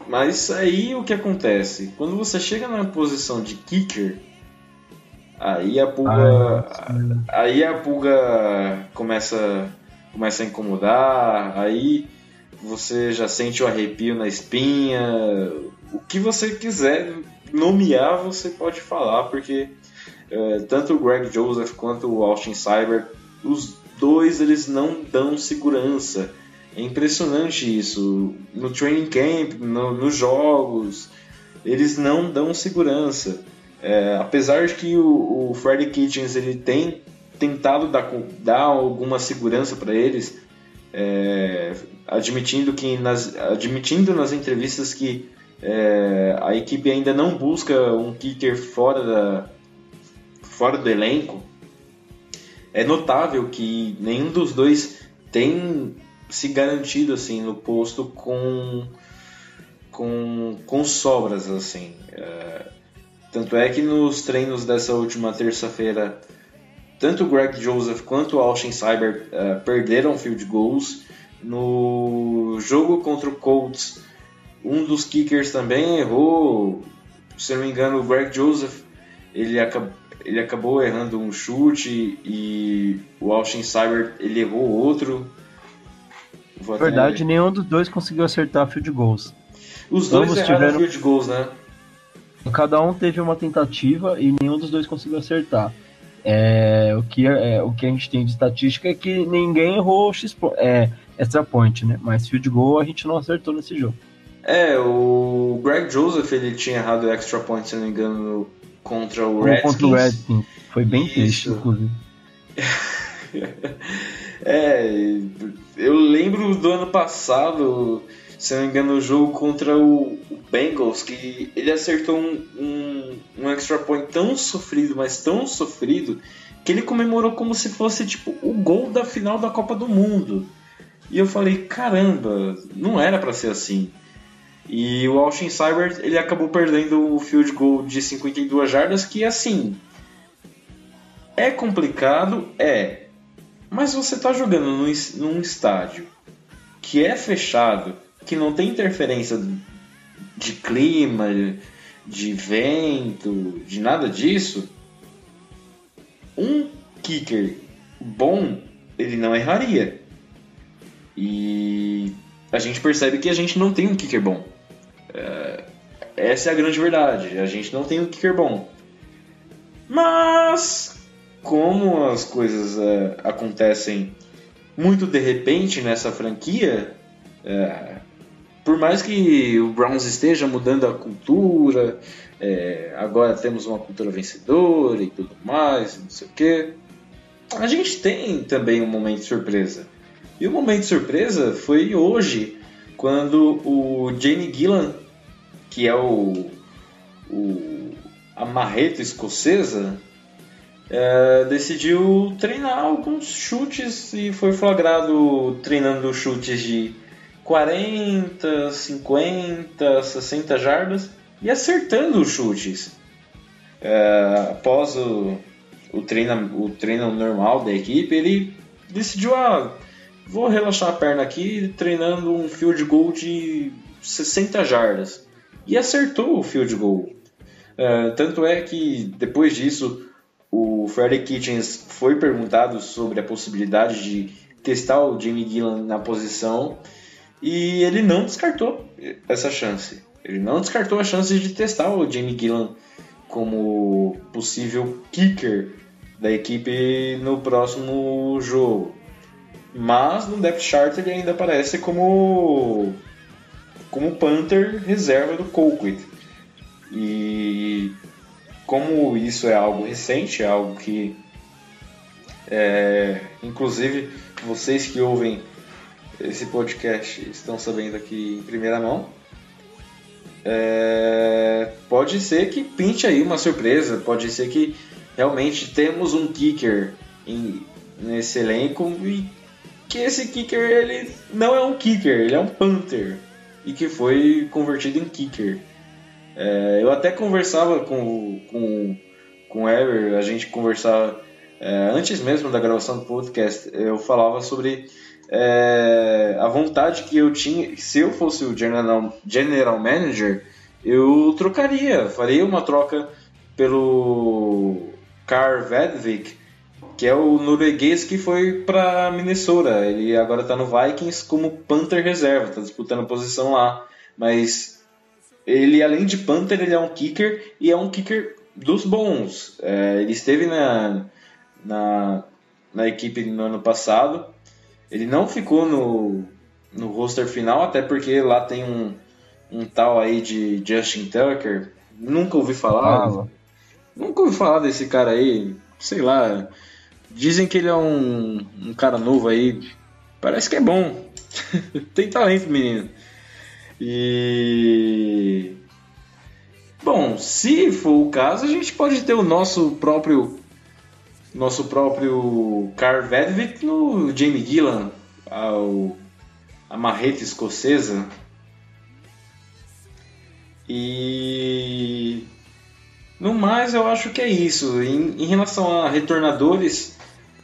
Mas aí o que acontece? Quando você chega na posição de kicker, aí a pulga, Ah, aí a pulga começa, começa a incomodar, aí você já sente o arrepio na espinha. O que você quiser nomear, você pode falar, porque é, tanto o Greg Joseph quanto o Austin Cyber, os dois eles não dão segurança. É impressionante isso. No training camp, no- nos jogos, eles não dão segurança. É, apesar de que o, o Freddy Kitchens ele tem tentado dar, dar alguma segurança para eles, é, admitindo que nas, admitindo nas entrevistas que é, a equipe ainda não busca um kicker fora da fora do elenco. É notável que nenhum dos dois tem se garantido assim no posto com com, com sobras assim. É, tanto é que nos treinos dessa última terça-feira, tanto o Greg Joseph quanto o Austin Cyber é, perderam field goals. No jogo contra o Colts, um dos kickers também errou. Se eu não me engano, o Greg Joseph ele, acab ele acabou errando um chute e o Austin Cyber ele errou outro. Vou Na verdade, nenhum dos dois conseguiu acertar field goals. os dois ambos erraram tiveram- field goals, né? Cada um teve uma tentativa e nenhum dos dois conseguiu acertar. É, o, que, é, o que a gente tem de estatística é que ninguém errou X, é, extra point, né? Mas field goal a gente não acertou nesse jogo. É, o Greg Joseph ele tinha errado o extra point, se não me engano, contra o Redskins. contra o Redskins. Foi bem Isso. triste, inclusive. É, eu lembro do ano passado, se não me engano, o jogo contra o Bengals, que ele acertou um, um, um extra point tão sofrido, mas tão sofrido, que ele comemorou como se fosse tipo o gol da final da Copa do Mundo. E eu falei, caramba, não era pra ser assim. E o Austin Cyber ele acabou perdendo o field goal de 52 jardas, que assim é complicado, é. Mas você tá jogando num, num estádio que é fechado, que não tem interferência de clima, de vento, de nada disso. Um kicker bom, ele não erraria. E a gente percebe que a gente não tem um kicker bom. É, essa é a grande verdade. A gente não tem um kicker bom. Mas como as coisas é, acontecem muito de repente nessa franquia, é, por mais que o Browns esteja mudando a cultura, é, agora temos uma cultura vencedora e tudo mais, não sei o que, a gente tem também um momento de surpresa. E o momento de surpresa foi hoje, quando o Jamie Gillan, que é o, o a marreta escocesa, é, decidiu treinar alguns chutes e foi flagrado treinando chutes de 40, 50, 60 jardas e acertando os chutes. É, após o, o treino, o treino normal da equipe, ele decidiu, ah, vou relaxar a perna aqui treinando um field goal de 60 jardas. E acertou o field goal. Uh, tanto é que depois disso o Freddie Kitchens foi perguntado sobre a possibilidade de testar o Jamie Gillan na posição e ele não descartou essa chance. Ele não descartou a chance de testar o Jamie Gillan como possível kicker da equipe no próximo jogo. Mas no depth chart ele ainda aparece como como Panther reserva do Colquitt. E como isso é algo recente, é algo que é, inclusive vocês que ouvem esse podcast estão sabendo aqui em primeira mão. É, pode ser que pinte aí uma surpresa, pode ser que realmente temos um kicker em, nesse elenco e que esse kicker ele não é um kicker, ele é um punter e que foi convertido em kicker. É, eu até conversava com, com, com o Ever, a gente conversava é, antes mesmo da gravação do podcast, eu falava sobre é, a vontade que eu tinha, se eu fosse o general, general manager, eu trocaria, faria uma troca pelo Carl Vedvik, que é o norueguês que foi para Minnesota. Ele agora está no Vikings como Panther reserva, está disputando posição lá. Mas ele, além de Panther, ele é um kicker e é um kicker dos bons. É, ele esteve na, na, na equipe no ano passado. Ele não ficou no, no roster final, até porque lá tem um, um tal aí de Justin Tucker. Nunca ouvi falar. Ah, nunca ouvi falar desse cara aí. Sei lá. Dizem que ele é um, um cara novo aí. Parece que é bom. tem talento, menino. E. Bom, se for o caso, a gente pode ter o nosso próprio nosso próprio Carl Vedvik no Jamie Gillan, ao, a marreta escocesa. E no mais, eu acho que é isso. Em, em relação a retornadores,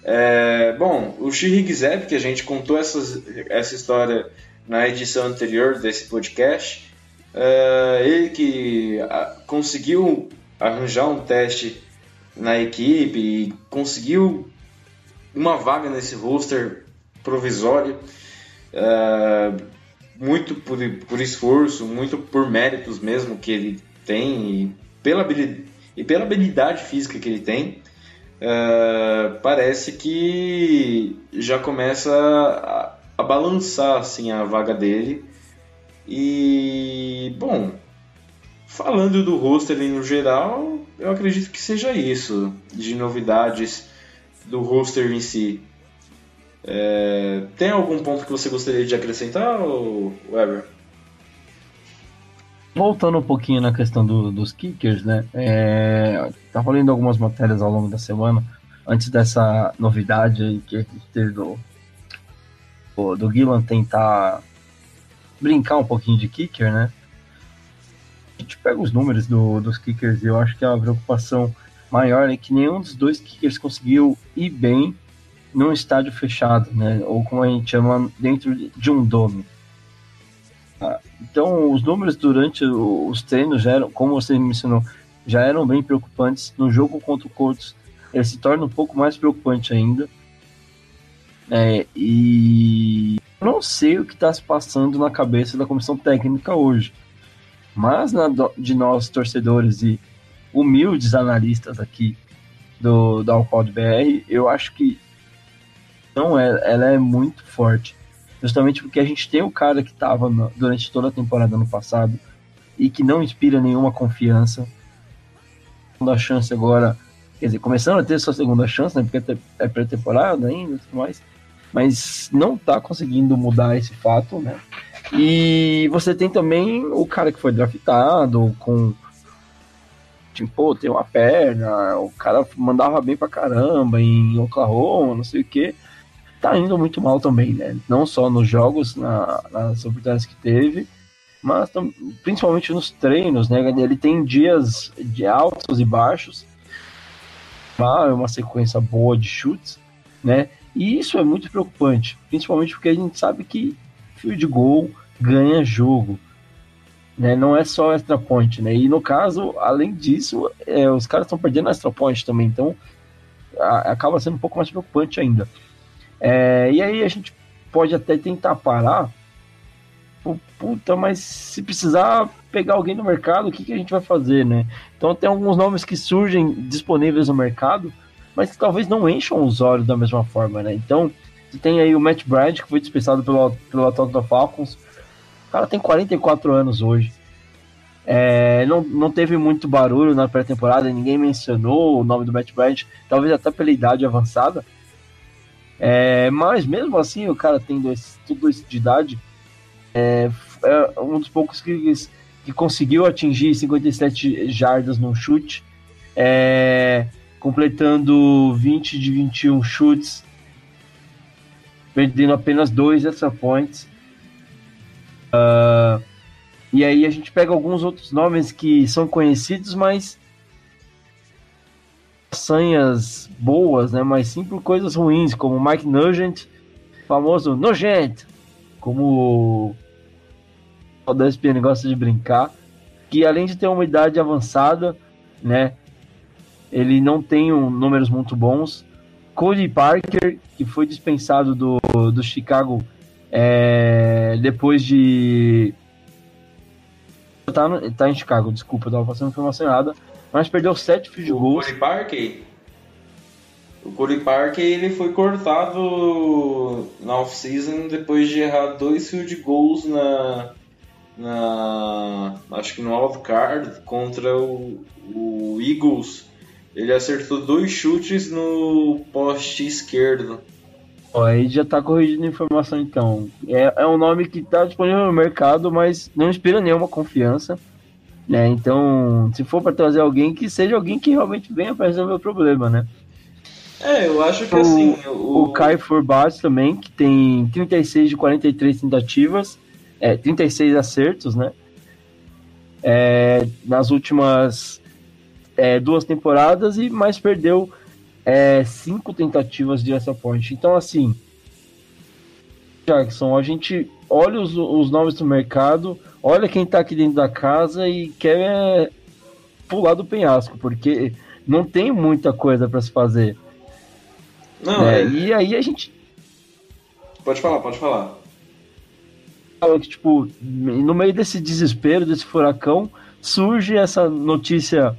é, bom, o Shihig Zeb, que a gente contou essas, essa história na edição anterior desse podcast, é, ele que a, conseguiu arranjar um teste na equipe e conseguiu uma vaga nesse roster provisório, é, muito por, por esforço, muito por méritos mesmo que ele tem e pela habilidade, e pela habilidade física que ele tem, é, parece que já começa a, a balançar assim, a vaga dele. E, bom, falando do roster no geral, eu acredito que seja isso, de novidades do roster em si. É, tem algum ponto que você gostaria de acrescentar, Weber? Voltando um pouquinho na questão do, dos kickers, né? É, tava lendo algumas matérias ao longo da semana, antes dessa novidade que a gente teve do, do, tentar brincar um pouquinho de kicker, né? A gente pega os números do, dos kickers e eu acho que é uma preocupação maior é que nenhum dos dois kickers conseguiu ir bem num estádio fechado, né? Ou como a gente chama, dentro de um dome. Ah, então, os números durante os treinos já eram, como você mencionou, já eram bem preocupantes. No jogo contra o Colts, ele se torna um pouco mais preocupante ainda. É, e não sei o que está se passando na cabeça da comissão técnica hoje. Mas na, de nós, torcedores e humildes analistas aqui do, da Alpod BR, eu acho que não é, ela é muito forte. Justamente porque a gente tem o cara que estava durante toda a temporada no passado e que não inspira nenhuma confiança. Segunda chance agora, quer dizer, começando a ter sua segunda chance, né? Porque é pré-temporada ainda e tudo mais. Mas não está conseguindo mudar esse fato, né? E você tem também o cara que foi draftado com. Tipo, tem uma perna, o cara mandava bem pra caramba em Oklahoma, não sei o que. Tá indo muito mal também, né? Não só nos jogos, na, nas oportunidades que teve, mas principalmente nos treinos, né? Ele tem dias de altos e baixos. é uma sequência boa de chutes, né? E isso é muito preocupante, principalmente porque a gente sabe que field goal ganha jogo, né? Não é só extra point, né? E no caso, além disso, é, os caras estão perdendo extra point também, então a, acaba sendo um pouco mais preocupante ainda. É, e aí a gente pode até tentar parar. Puta, mas se precisar pegar alguém no mercado, o que, que a gente vai fazer, né? Então tem alguns nomes que surgem disponíveis no mercado, mas que talvez não encham os olhos da mesma forma, né? Então, você tem aí o Matt Bryant, que foi dispensado pelo, pelo Atlanta Falcons. O cara tem 44 anos hoje. É, não, não teve muito barulho na pré-temporada, ninguém mencionou o nome do Matt Bryant, talvez até pela idade avançada. É, mas mesmo assim, o cara esse, tudo isso de idade, é, é um dos poucos que, que conseguiu atingir 57 jardas no chute, é, completando 20 de 21 chutes, perdendo apenas dois extra points. Uh, e aí a gente pega alguns outros nomes que são conhecidos, mas façanhas boas, né? Mas sim por coisas ruins, como Mike Nugent, famoso Nugent, como o da ESPN gosta de brincar, que além de ter uma idade avançada, né? Ele não tem um, números muito bons. Cody Parker, que foi dispensado do, do Chicago é, depois de. Tá, no, tá em Chicago, desculpa, eu tava passando informação errada mas perdeu sete field goals. O Corey Parker, o Corey Parker ele foi cortado na off-season depois de errar dois field goals na, na acho que no wild card contra o, o Eagles. Ele acertou dois chutes no poste esquerdo. aí já tá corrigindo a informação então. É, é um nome que tá disponível no mercado, mas não inspira nenhuma confiança. Né? Então, se for para trazer alguém, que seja alguém que realmente venha para resolver o problema, né? É, eu acho que o, assim. O, o Kai Forbat também, que tem 36 de 43 tentativas, é, 36 acertos, né? É, nas últimas é, duas temporadas e mais perdeu é, cinco tentativas de essa point. Então, assim, Jackson, a gente olha os, os nomes do mercado, olha quem tá aqui dentro da casa e quer é, pular do penhasco, porque não tem muita coisa para se fazer. Não, né? é... E aí a gente. Pode falar, pode falar. Tipo, no meio desse desespero, desse furacão, surge essa notícia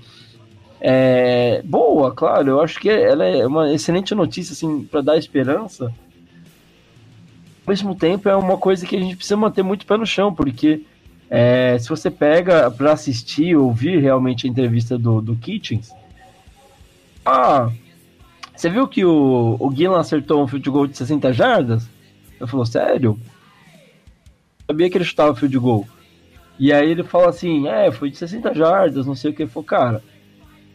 é, boa, claro. Eu acho que ela é uma excelente notícia, assim, para dar esperança. Ao mesmo tempo, é uma coisa que a gente precisa manter muito pé no chão, porque é, se você pega para assistir, ouvir realmente a entrevista do, do Kitchens, ah, você viu que o, o Guilherme acertou um field goal de 60 jardas? Eu falou, sério? Sabia que ele chutava field goal. E aí ele fala assim, é, foi de 60 jardas, não sei o que. Ele falou, cara.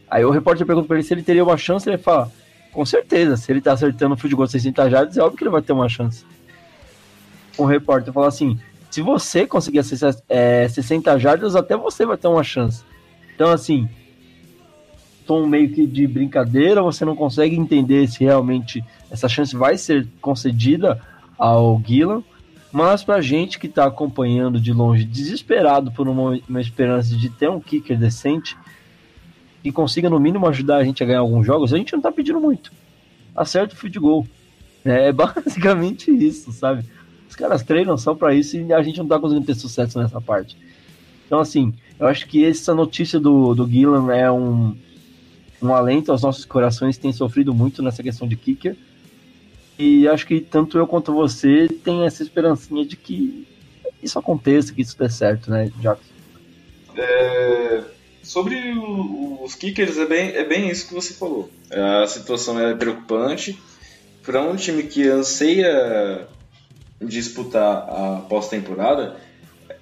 Aí o repórter pergunta pra ele se ele teria uma chance, ele fala, com certeza, se ele tá acertando field goal de 60 jardas, é óbvio que ele vai ter uma chance. O repórter fala assim, se você conseguir acessar é, 60 jardas, até você vai ter uma chance. Então, assim, tom meio que de brincadeira, você não consegue entender se realmente essa chance vai ser concedida ao Guilherme, mas pra gente que tá acompanhando de longe, desesperado por uma, uma esperança de ter um kicker decente e consiga no mínimo ajudar a gente a ganhar alguns jogos, a gente não tá pedindo muito. Acerta o field goal. É basicamente isso, sabe? Os caras treinam só para isso e a gente não tá conseguindo ter sucesso nessa parte. Então, assim, eu acho que essa notícia do, do Gillan é um, um alento aos nossos corações, tem sofrido muito nessa questão de kicker. E acho que tanto eu quanto você tem essa esperancinha de que isso aconteça, que isso dê certo, né, Jackson? É, sobre o, os kickers, é bem, é bem isso que você falou. A situação é preocupante. Para um time que anseia disputar a pós-temporada,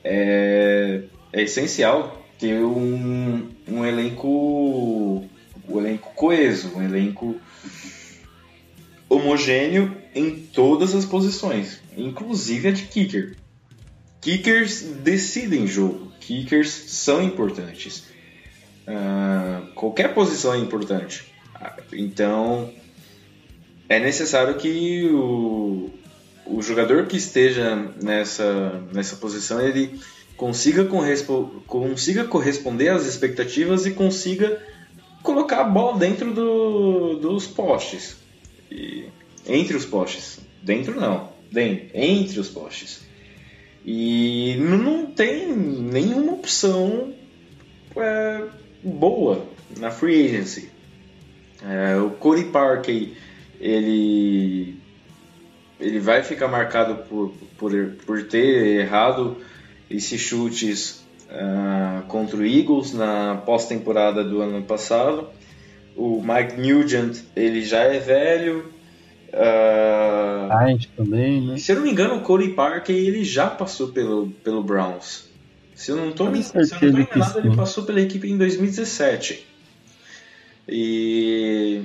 é, é essencial ter um, um elenco um elenco coeso, um elenco homogêneo em todas as posições, inclusive a de kicker. Kickers decidem jogo, kickers são importantes. Uh, qualquer posição é importante. Então, é necessário que o, o jogador que esteja nessa, nessa posição ele consiga, correspo, consiga corresponder às expectativas e consiga colocar a bola dentro do, dos postes. E, entre os postes. Dentro não, dentro, entre os postes. E não tem nenhuma opção é, boa na free agency. É, o Cody Parkey, ele, ele vai ficar marcado por, por, por ter errado esses chutes uh, contra o Eagles na pós-temporada do ano passado. O Mike Nugent, ele já é velho. Uh, também, né? Se eu não me engano, o Cody Parker ele já passou pelo, pelo Browns. Se eu não estou enganado, ele passou pela equipe em 2017. E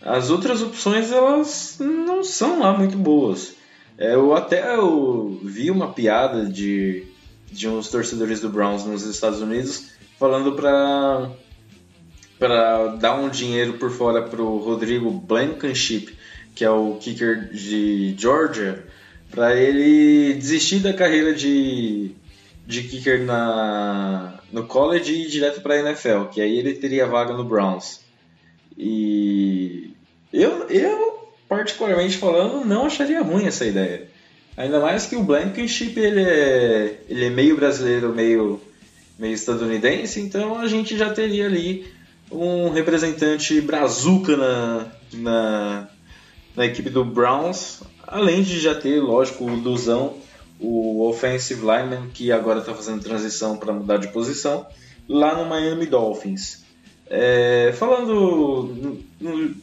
as outras opções elas não são lá muito boas. É, eu até eu vi uma piada de, de uns torcedores do Browns nos Estados Unidos falando para para dar um dinheiro por fora para o Rodrigo Blankenship, que é o kicker de Georgia, para ele desistir da carreira de, de kicker na, no college e ir direto para a NFL, que aí ele teria vaga no Browns. E eu, eu, particularmente falando, não acharia ruim essa ideia. Ainda mais que o Blankenship ele é, ele é meio brasileiro, meio, meio estadunidense, então a gente já teria ali um representante brazuca na, na, na equipe do Browns, além de já ter, lógico, o Duzão, o offensive lineman, que agora está fazendo transição para mudar de posição, lá no Miami Dolphins. É, falando. No,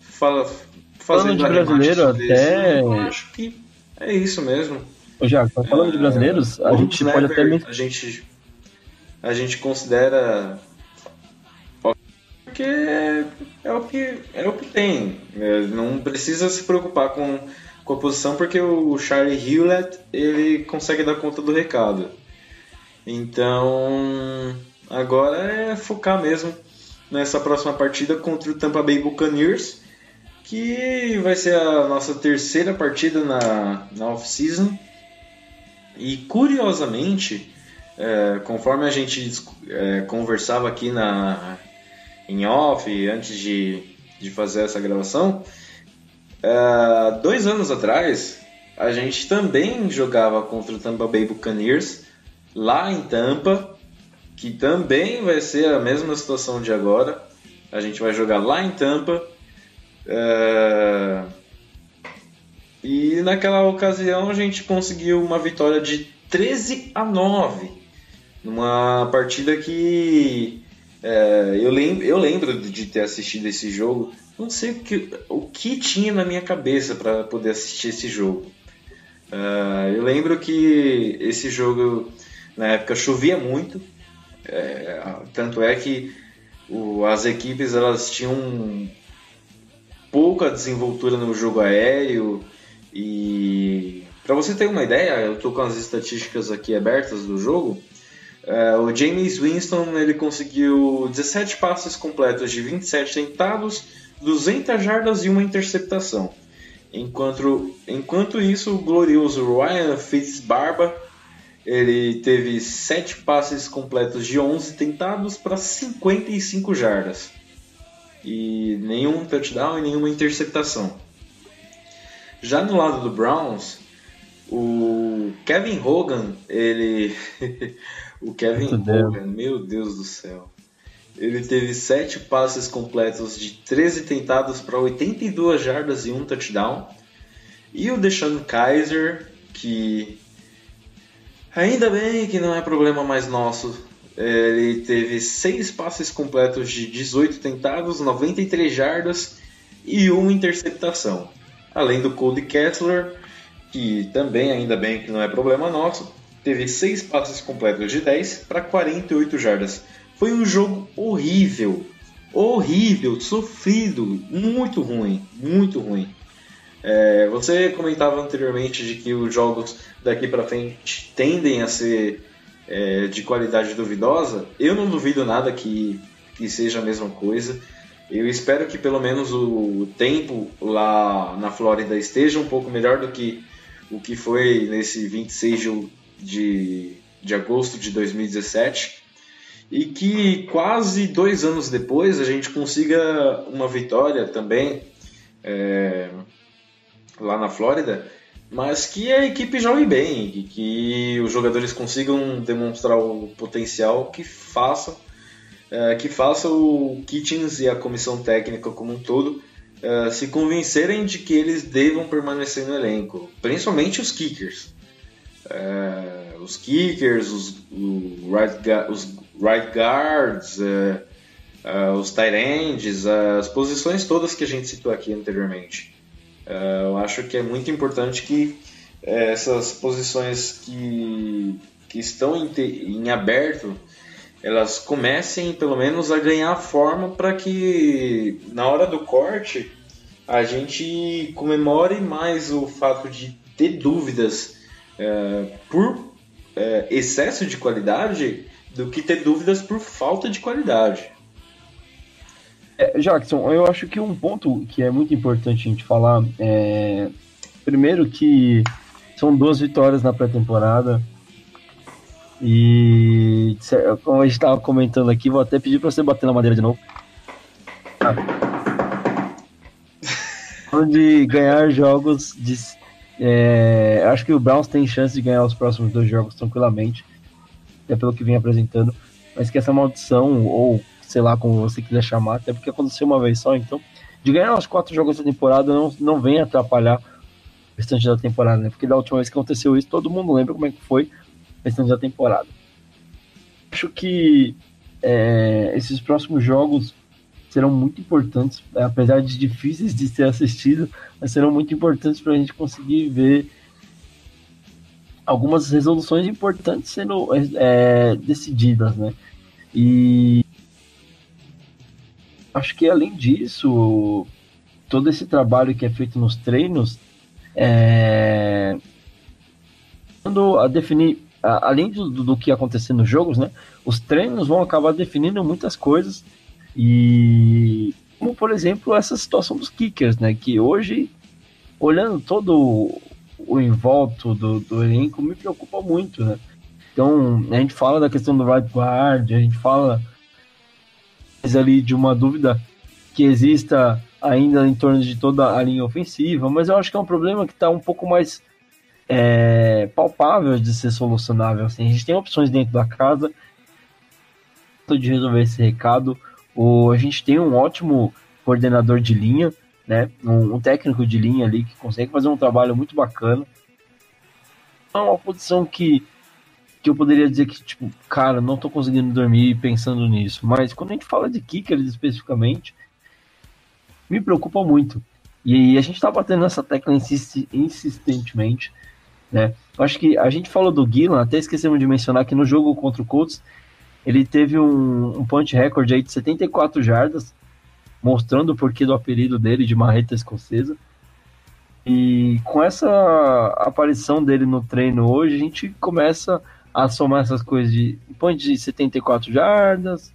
fala, falando de brasileiro, até. Eu acho que é isso mesmo. Ô, Jaco, falando é, de brasileiros, a gente pode até. A gente, a gente considera porque é, o que é o que tem. É, não precisa se preocupar com, posição porque o Charlie Hewlett ele consegue dar conta do recado. Então agora é focar mesmo nessa próxima partida contra o Tampa Bay Buccaneers, que vai ser a nossa terceira partida na, na off-season. E curiosamente, é, conforme a gente é, conversava aqui na, em off, antes de, de fazer essa gravação, uh, dois anos atrás, a gente também jogava contra o Tampa Bay Buccaneers, lá em Tampa, que também vai ser a mesma situação de agora. A gente vai jogar lá em Tampa. Uh, e naquela ocasião a gente conseguiu uma vitória de 13 a 9. Numa partida que é, eu, eu lembro de ter assistido esse jogo. Não sei o que, o que tinha na minha cabeça para poder assistir esse jogo. Uh, eu lembro que esse jogo na época chovia muito, é, tanto é que o, as equipes elas tinham pouca desenvoltura no jogo aéreo e para você ter uma ideia, eu estou com as estatísticas aqui abertas do jogo. Uh, o James Winston ele conseguiu 17 passes completos de 27 tentados, 200 jardas e uma interceptação. Enquanto, enquanto isso, o glorioso Ryan Fitzbarba ele teve 7 passes completos de 11 tentados para 55 jardas. E nenhum touchdown e nenhuma interceptação. Já no lado do Browns, o Kevin Hogan, ele O Kevin Hogan, meu Deus do céu. Ele teve 7 passes completos de 13 tentados para 82 jardas e um touchdown. E o Deshaun Kaiser, que ainda bem que não é problema mais nosso. Ele teve 6 passes completos de 18 tentados, 93 jardas e uma interceptação. Além do Cody Kessler, que também ainda bem que não é problema nosso, teve 6 passes completos de 10 para 48 jardas. Foi um jogo horrível, horrível, sofrido, muito ruim, muito ruim. É, você comentava anteriormente de que os jogos daqui para frente tendem a ser é, de qualidade duvidosa. Eu não duvido nada que, que seja a mesma coisa. Eu espero que pelo menos o tempo lá na Flórida esteja um pouco melhor do que o que foi nesse 26 de, de, de agosto de 2017 e que quase dois anos depois a gente consiga uma vitória também é, lá na Flórida, mas que a equipe jogue bem, que, que os jogadores consigam demonstrar o potencial que faça é, que faça o Kitchens e a comissão técnica como um todo é, se convencerem de que eles devam permanecer no elenco, principalmente os kickers. É, os kickers, os, right, os right guards, os tight ends, as posições todas que a gente citou aqui anteriormente. eu acho que é muito importante que essas posições que, que estão em, em aberto elas comecem pelo menos a ganhar forma para que na hora do corte a gente comemore mais o fato de ter dúvidas por excesso de qualidade do que ter dúvidas por falta de qualidade. É, Jackson, eu acho que um ponto que é muito importante a gente falar é primeiro que são duas vitórias na pré-temporada e como a gente estava comentando aqui, vou até pedir para você bater na madeira de novo. Ah. de ganhar jogos de. É, acho que o Browns tem chance de ganhar os próximos dois jogos tranquilamente, até pelo que vem apresentando. Mas que essa maldição, ou sei lá como você quiser chamar, até porque aconteceu uma vez só, então, de ganhar os quatro jogos da temporada não, não vem atrapalhar o restante da temporada, né? Porque da última vez que aconteceu isso, todo mundo lembra como é que foi restante da temporada. Acho que é, esses próximos jogos serão muito importantes, apesar de difíceis de ser assistido, mas serão muito importantes para a gente conseguir ver algumas resoluções importantes sendo é, decididas, né? E acho que além disso, todo esse trabalho que é feito nos treinos, é, a definir além do, do que acontecer nos jogos, né? Os treinos vão acabar definindo muitas coisas e como por exemplo essa situação dos kickers, né? Que hoje, olhando todo o envolto do, do elenco, me preocupa muito, né? Então a gente fala da questão do right guard, a gente fala ali de uma dúvida que exista ainda em torno de toda a linha ofensiva, mas eu acho que é um problema que está um pouco mais é, palpável de ser solucionável. Assim. A gente tem opções dentro da casa de resolver esse recado. O, a gente tem um ótimo coordenador de linha, né? Um, um, técnico de linha ali que consegue fazer um trabalho muito bacana. É uma posição que, que eu poderia dizer que, tipo, cara, não tô conseguindo dormir pensando nisso. Mas quando a gente fala de kickers especificamente, me preocupa muito. E a gente tá batendo nessa tecla insistentemente. Né? Eu acho que a gente falou do Gillan, até esquecemos de mencionar que no jogo contra o Colts ele teve um, um punch record aí de 74 jardas, mostrando o porquê do apelido dele de marreta escocesa. E com essa aparição dele no treino hoje, a gente começa a somar essas coisas de punch de 74 jardas,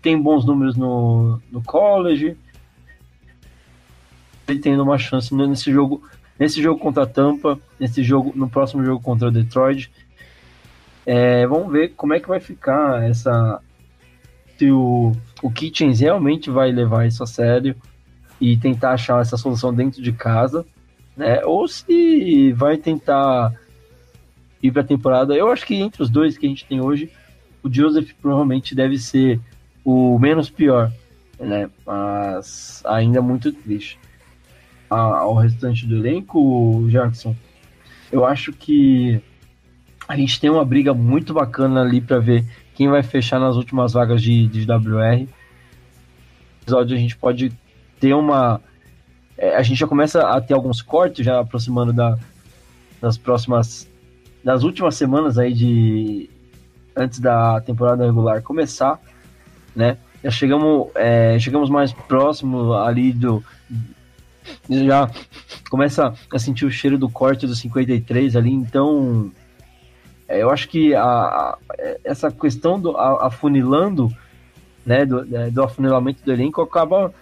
tem bons números no, no college, ele tendo uma chance nesse jogo nesse jogo contra a Tampa, nesse jogo, no próximo jogo contra o Detroit. É, vamos ver como é que vai ficar essa. Se o, o Kitchens realmente vai levar isso a sério e tentar achar essa solução dentro de casa, né? Ou se vai tentar ir para a temporada. Eu acho que entre os dois que a gente tem hoje, o Joseph provavelmente deve ser o menos pior, né? Mas ainda muito triste ao restante do elenco, Jackson, eu acho que a gente tem uma briga muito bacana ali para ver quem vai fechar nas últimas vagas de, de WR. Episódio a gente pode ter uma. É, a gente já começa a ter alguns cortes, já aproximando da, das próximas. das últimas semanas aí de. antes da temporada regular começar, né? Já chegamos, é, chegamos mais próximo ali do, já começa a sentir o cheiro do corte do 53 ali, então eu acho que a, a essa questão do afunilando, né, do, é, do afunilamento do elenco acaba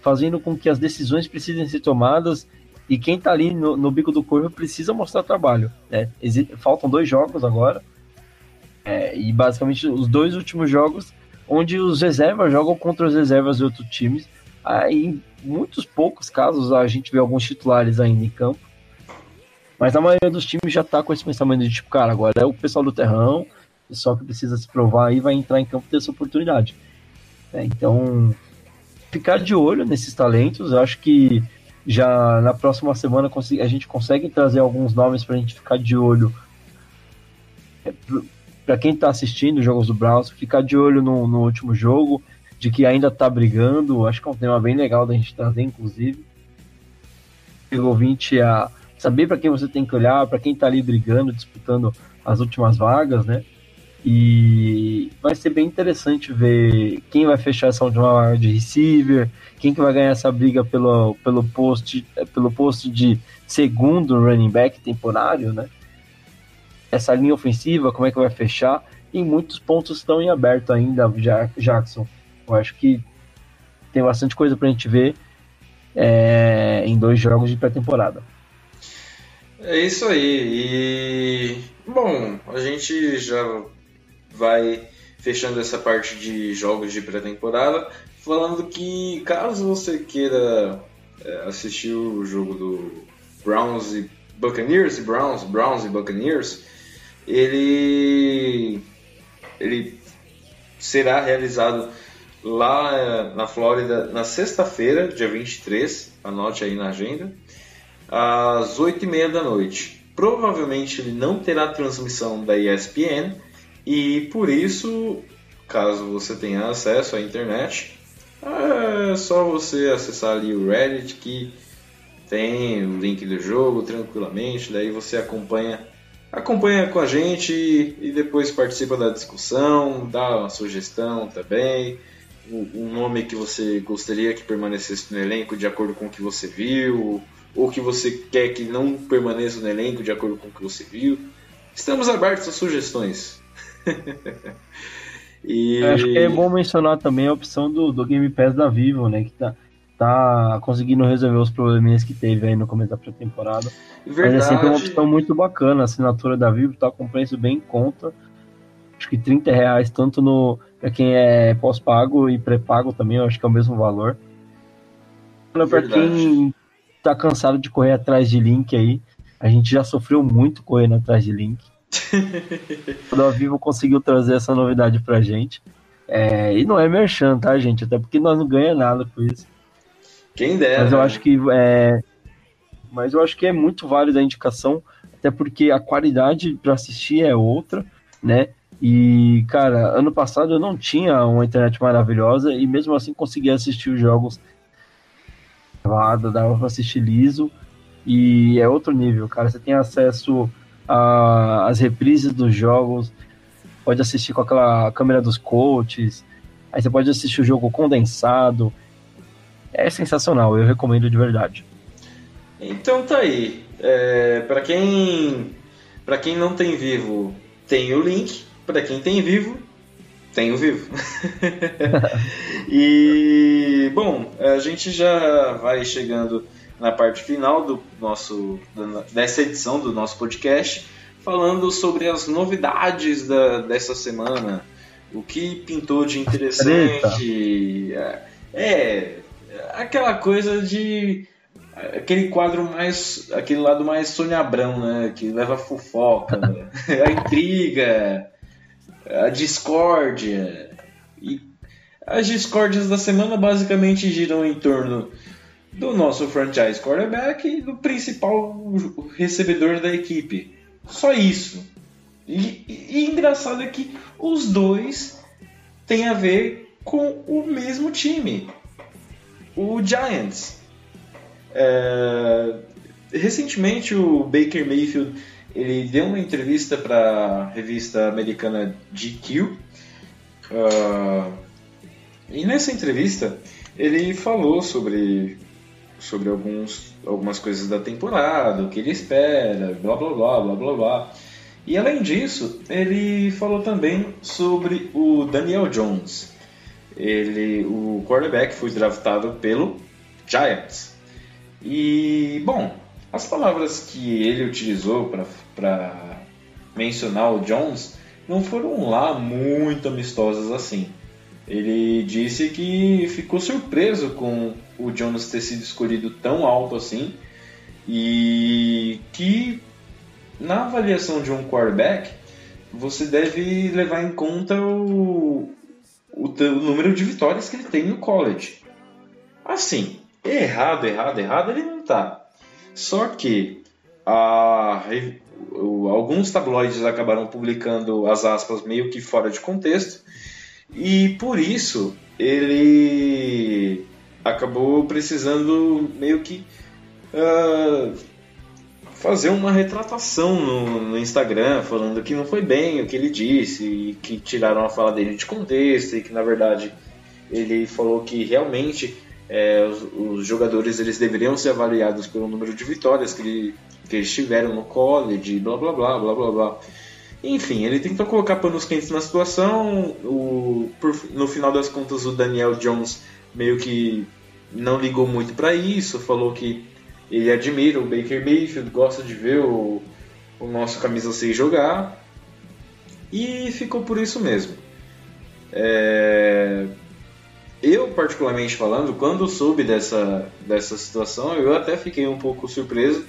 fazendo com que as decisões precisem ser tomadas e quem tá ali no, no bico do corvo precisa mostrar trabalho. Né? Faltam dois jogos agora. É, e basicamente os dois últimos jogos onde os reservas jogam contra os reservas de outros times. Aí, em muitos poucos casos a gente vê alguns titulares ainda em campo. Mas a maioria dos times já tá com esse pensamento de tipo, cara, agora é o pessoal do terrão, o pessoal que precisa se provar aí vai entrar em campo e ter essa oportunidade. É, então, ficar de olho nesses talentos, eu acho que já na próxima semana a gente consegue trazer alguns nomes para a gente ficar de olho. É, para quem está assistindo os jogos do Browns, ficar de olho no, no último jogo, de que ainda está brigando. Acho que é um tema bem legal da gente trazer, inclusive. O ouvinte a saber para quem você tem que olhar, para quem está ali brigando, disputando as últimas vagas, né? E vai ser bem interessante ver quem vai fechar essa última vaga de receiver, quem que vai ganhar essa briga pelo, pelo, post, pelo posto de segundo running back temporário, né? Essa linha ofensiva, como é que vai fechar? E muitos pontos estão em aberto ainda, Jackson. Eu acho que tem bastante coisa para a gente ver é, em dois jogos de pré-temporada. É isso aí. E bom, a gente já vai fechando essa parte de jogos de pré-temporada, falando que caso você queira é, assistir o jogo do Browns e Buccaneers, Browns, Browns e Buccaneers, ele ele será realizado lá é, na Flórida na sexta-feira, dia 23, anote aí na agenda, às 8h30 da noite. Provavelmente ele não terá transmissão da ESPN, e por isso, caso você tenha acesso à internet, é só você acessar ali o Reddit que tem o link do jogo tranquilamente, daí você acompanha acompanha com a gente e depois participa da discussão, dá uma sugestão também, um nome que você gostaria que permanecesse no elenco de acordo com o que você viu, ou que você quer que não permaneça no elenco de acordo com o que você viu. Estamos abertos a sugestões. e... Acho que é bom mencionar também a opção do, do Game Pass da Vivo, né? Que tá, tá conseguindo resolver os probleminhas que teve aí no começo da pré-temporada. Mas assim, tem uma opção muito bacana, a assinatura da Vivo tá com preço bem em conta. Acho que 30 reais, tanto no para quem é pós-pago e pré-pago também, eu acho que é o mesmo valor. Para quem tá cansado de correr atrás de link aí, a gente já sofreu muito correndo atrás de link. o Vivo conseguiu trazer essa novidade pra gente. É, e não é merchan, tá, gente? Até porque nós não ganhamos nada com isso. Quem dera. Mas eu acho que é. Mas eu acho que é muito válida a indicação, até porque a qualidade para assistir é outra, né? E, cara, ano passado eu não tinha uma internet maravilhosa e mesmo assim conseguia assistir os jogos dava pra assistir liso e é outro nível, cara. Você tem acesso as reprises dos jogos, pode assistir com aquela câmera dos coaches, aí você pode assistir o jogo condensado. É sensacional, eu recomendo de verdade. Então tá aí. É, para quem para quem não tem vivo, tem o link. Para quem tem vivo, tem o vivo. e bom, a gente já vai chegando na parte final do nosso dessa edição do nosso podcast, falando sobre as novidades da, dessa semana, o que pintou de interessante, é, é aquela coisa de aquele quadro mais aquele lado mais Sônia Abrão, né, que leva a fofoca, né? a intriga, a discórdia e as discórdias da semana basicamente giram em torno do nosso franchise quarterback e do principal recebedor da equipe. Só isso. E, e, e engraçado é que os dois têm a ver com o mesmo time, o Giants. É, recentemente o Baker Mayfield ele deu uma entrevista para a revista americana GQ uh, ah, e nessa entrevista ele falou sobre sobre alguns, algumas coisas da temporada, o que ele espera, blá blá blá blá blá blá. E além disso, ele falou também sobre o Daniel Jones. Ele, o quarterback foi draftado pelo Giants. E, bom, as palavras que ele utilizou para mencionar o Jones não foram lá muito amistosas assim. Ele disse que ficou surpreso com o Jones ter sido escolhido tão alto assim e que na avaliação de um quarterback você deve levar em conta o, o, o número de vitórias que ele tem no college. Assim, errado, errado, errado ele não tá. Só que a, alguns tabloides acabaram publicando as aspas meio que fora de contexto e por isso ele acabou precisando meio que uh, fazer uma retratação no, no, Instagram, falando que não foi bem o que ele disse, e que tiraram a fala dele de contexto, e que na verdade ele falou que realmente é, os, os, jogadores eles deveriam ser avaliados pelo número de vitórias que, que eles tiveram no college, blá blá blá blá blá blá. Enfim, ele tentou colocar panos quentes na situação. O, por, no final das contas, o Daniel Jones meio que não ligou muito para isso, falou que ele admira o Baker Mayfield, gosta de ver o, o nosso camisa 6 jogar e ficou por isso mesmo. É... Eu, particularmente falando, quando soube dessa, dessa situação, eu até fiquei um pouco surpreso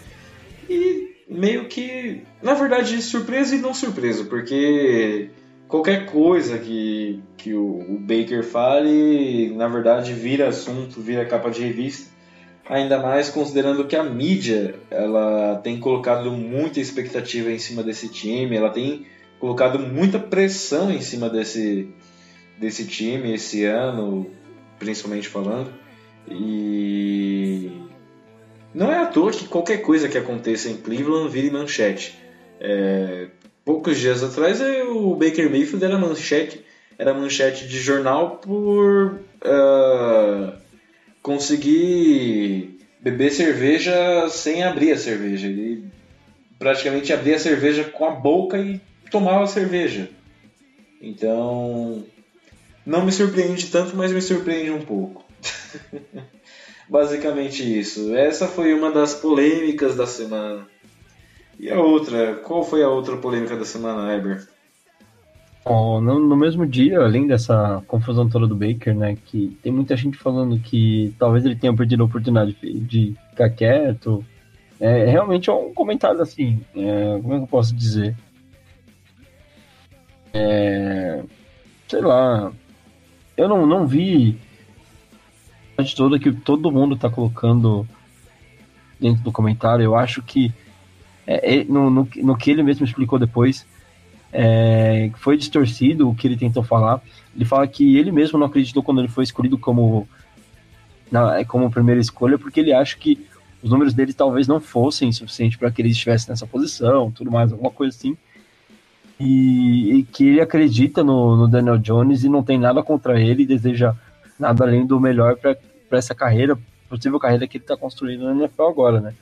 e meio que, na verdade, surpreso e não surpreso, porque qualquer coisa que, que o, o, Baker fale, na verdade, vira assunto, vira capa de revista. Ainda mais considerando que a mídia ela tem colocado muita expectativa em cima desse time, ela tem colocado muita pressão em cima desse, desse time esse ano, principalmente falando. E não é à toa que qualquer coisa que aconteça em Cleveland vire manchete. É, poucos dias atrás o Baker Mayfield era manchete, era manchete de jornal por uh, conseguir beber cerveja sem abrir a cerveja. Ele praticamente abria a cerveja com a boca e tomava a cerveja. Então, não me surpreende tanto, mas me surpreende um pouco. Basicamente isso. Essa foi uma das polêmicas da semana. E a outra? Qual foi a outra polêmica da semana, Eber? No, no, mesmo dia, além dessa confusão toda do Baker, né, que tem muita gente falando que talvez ele tenha perdido a oportunidade de, ficar quieto. É realmente é um comentário assim, é, como é que eu posso dizer? É, sei lá, eu não, não vi de toda que todo mundo está colocando dentro do comentário. Eu acho que é, é, no, no, no, que ele mesmo explicou depois, é, foi distorcido o que ele tentou falar. Ele fala que ele mesmo não acreditou quando ele foi escolhido como, na, como primeira escolha, porque ele acha que os números dele talvez não fossem suficientes para que ele estivesse nessa posição, tudo mais, alguma coisa assim. E, e que ele acredita no, no Daniel Jones e não tem nada contra ele e deseja nada além do melhor para essa carreira, possível carreira que ele está construindo na NFL agora, né?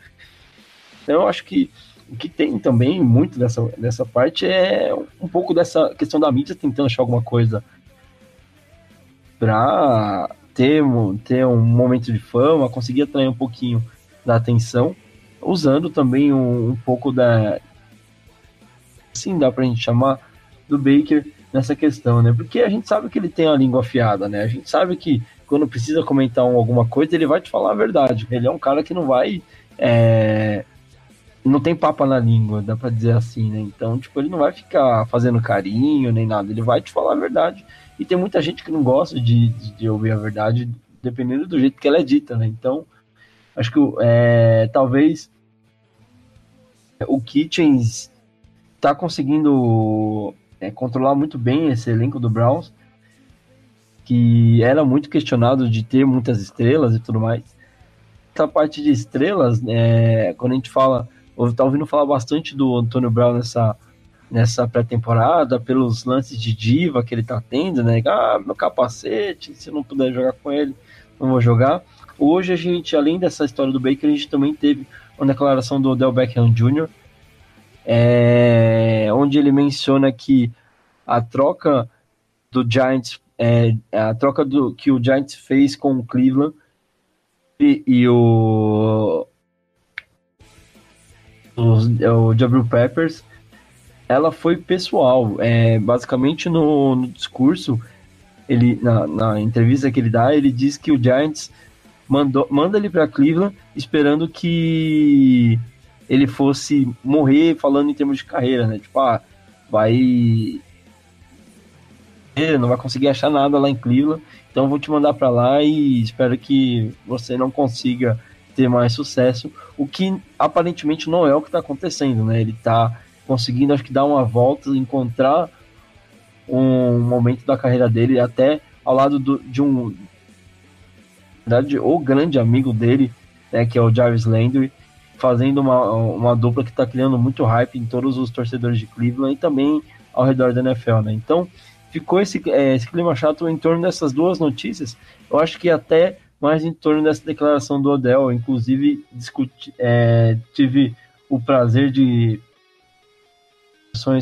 Então eu acho que o que tem também muito dessa, dessa parte é um pouco dessa questão da mídia tentando achar alguma coisa para ter, ter um momento de fama, conseguir atrair um pouquinho da atenção, usando também um, um pouco da. Sim, dá pra gente chamar do Baker nessa questão, né? Porque a gente sabe que ele tem a língua afiada, né? A gente sabe que quando precisa comentar alguma coisa, ele vai te falar a verdade. Ele é um cara que não vai. É... Não tem papa na língua, dá pra dizer assim, né? Então, tipo, ele não vai ficar fazendo carinho nem nada, ele vai te falar a verdade. E tem muita gente que não gosta de, de, ouvir a verdade, dependendo do jeito que ela é dita, né? Então, acho que é, talvez o Kitchens tá conseguindo é, controlar muito bem esse elenco do Browns, que era muito questionado de ter muitas estrelas e tudo mais. Essa parte de estrelas, é, quando a gente fala, tá ouvindo falar bastante do Antônio Brown nessa, nessa pré-temporada, pelos lances de diva que ele tá tendo, né? Ah, meu capacete, se não puder jogar com ele, não vou jogar. Hoje a gente, além dessa história do Baker, a gente também teve uma declaração do Odell Beckham Jr., é, onde ele menciona que a troca do Giants, é, a troca do, que o Giants fez com o Cleveland e, e o o, o Jabril Peppers, ela foi pessoal. É, basicamente no, no discurso, ele na, na, entrevista que ele dá, ele diz que o Giants mandou, manda ele para Cleveland esperando que ele fosse morrer falando em termos de carreira, né? Tipo, ah, vai não vai conseguir achar nada lá em Cleveland, então vou te mandar para lá e espero que você não consiga ter mais sucesso, o que aparentemente não é o que está acontecendo, né? Ele está conseguindo, acho que, dar uma volta, encontrar um momento da carreira dele até ao lado do, de um verdade, o grande amigo dele, né, que é o Jarvis Landry, fazendo uma, uma dupla que está criando muito hype em todos os torcedores de Cleveland e também ao redor da NFL, né? Então, ficou esse, é, esse clima chato em torno dessas duas notícias. Eu acho que até mais em torno dessa declaração do Odell. Inclusive, discuti, é, tive o prazer de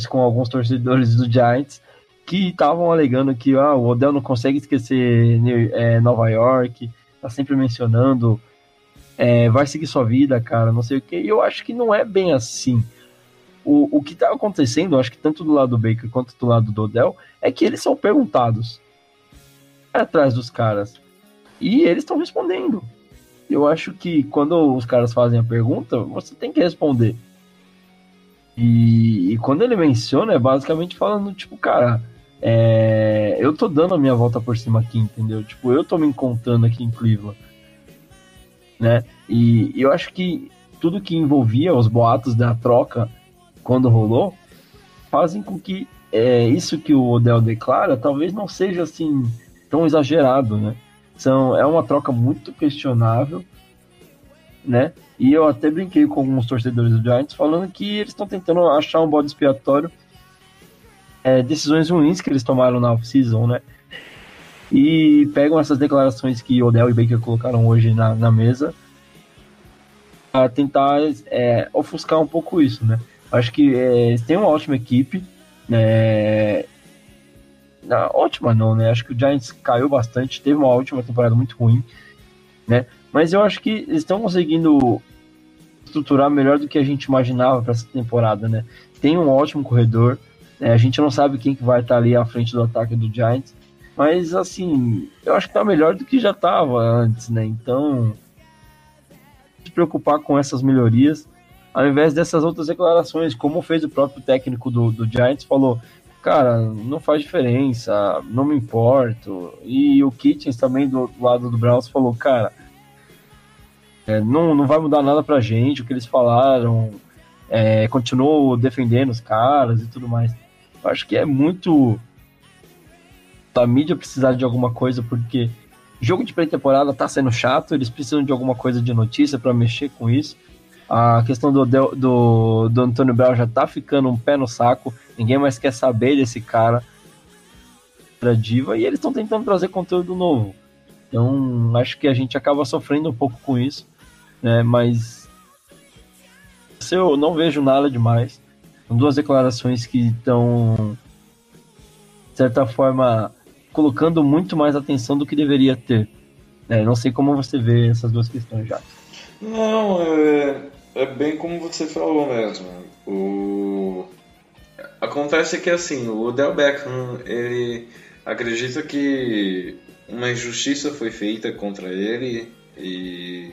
com alguns torcedores do Giants que estavam alegando que ah, o Odell não consegue esquecer é, Nova York, tá sempre mencionando, é, vai seguir sua vida, cara, não sei o que. E eu acho que não é bem assim. O, o que tá acontecendo, acho que tanto do lado do Baker quanto do lado do Odell, é que eles são perguntados atrás dos caras. E eles estão respondendo. Eu acho que quando os caras fazem a pergunta, você tem que responder. E, e quando ele menciona, é basicamente falando, tipo, cara, é, eu tô dando a minha volta por cima aqui, entendeu? Tipo, eu tô me encontrando aqui em Cleveland. Né? E, eu acho que tudo que envolvia os boatos da troca quando rolou fazem com que é, isso que o Odell declara talvez não seja assim tão exagerado, né? São, é uma troca muito questionável, né? E eu até brinquei com alguns torcedores do Giants falando que eles estão tentando achar um bode expiatório é, decisões ruins que eles tomaram na off-season, né? E pegam essas declarações que Odell e Baker colocaram hoje na, na mesa a tentar é, ofuscar um pouco isso, né? Acho que é, têm uma ótima equipe, né? na, ótima não, né? Acho que o Giants caiu bastante, teve uma última temporada muito ruim, né? Mas eu acho que eles estão conseguindo estruturar melhor do que a gente imaginava para essa temporada, né? Tem um ótimo corredor, né? a gente não sabe quem que vai estar ali à frente do ataque do Giants, mas assim, eu acho que tá melhor do que já estava antes, né? Então, se preocupar com essas melhorias, ao invés dessas outras declarações, como fez o próprio técnico do, do Giants, falou: cara, não faz diferença, não me importo. E o Kitchens também do, do lado do Browns falou, cara, é, não, não vai mudar nada pra gente, o que eles falaram, é, continuou defendendo os caras e tudo mais. Eu acho que é muito da mídia precisar de alguma coisa, porque jogo de pré-temporada tá sendo chato, eles precisam de alguma coisa de notícia para mexer com isso. A questão do, do, do Antônio Brown já tá ficando um pé no saco. Ninguém mais quer saber desse cara da diva e eles estão tentando trazer conteúdo novo. Então, acho que a gente acaba sofrendo um pouco com isso, né? Mas eu não vejo nada demais. São duas declarações que estão, de certa forma, colocando muito mais atenção do que deveria ter. É, não sei como você vê essas duas questões já. Não, é, é bem como você falou mesmo. O... Acontece que assim, o Odell Beckham, ele acredita que uma injustiça foi feita contra ele e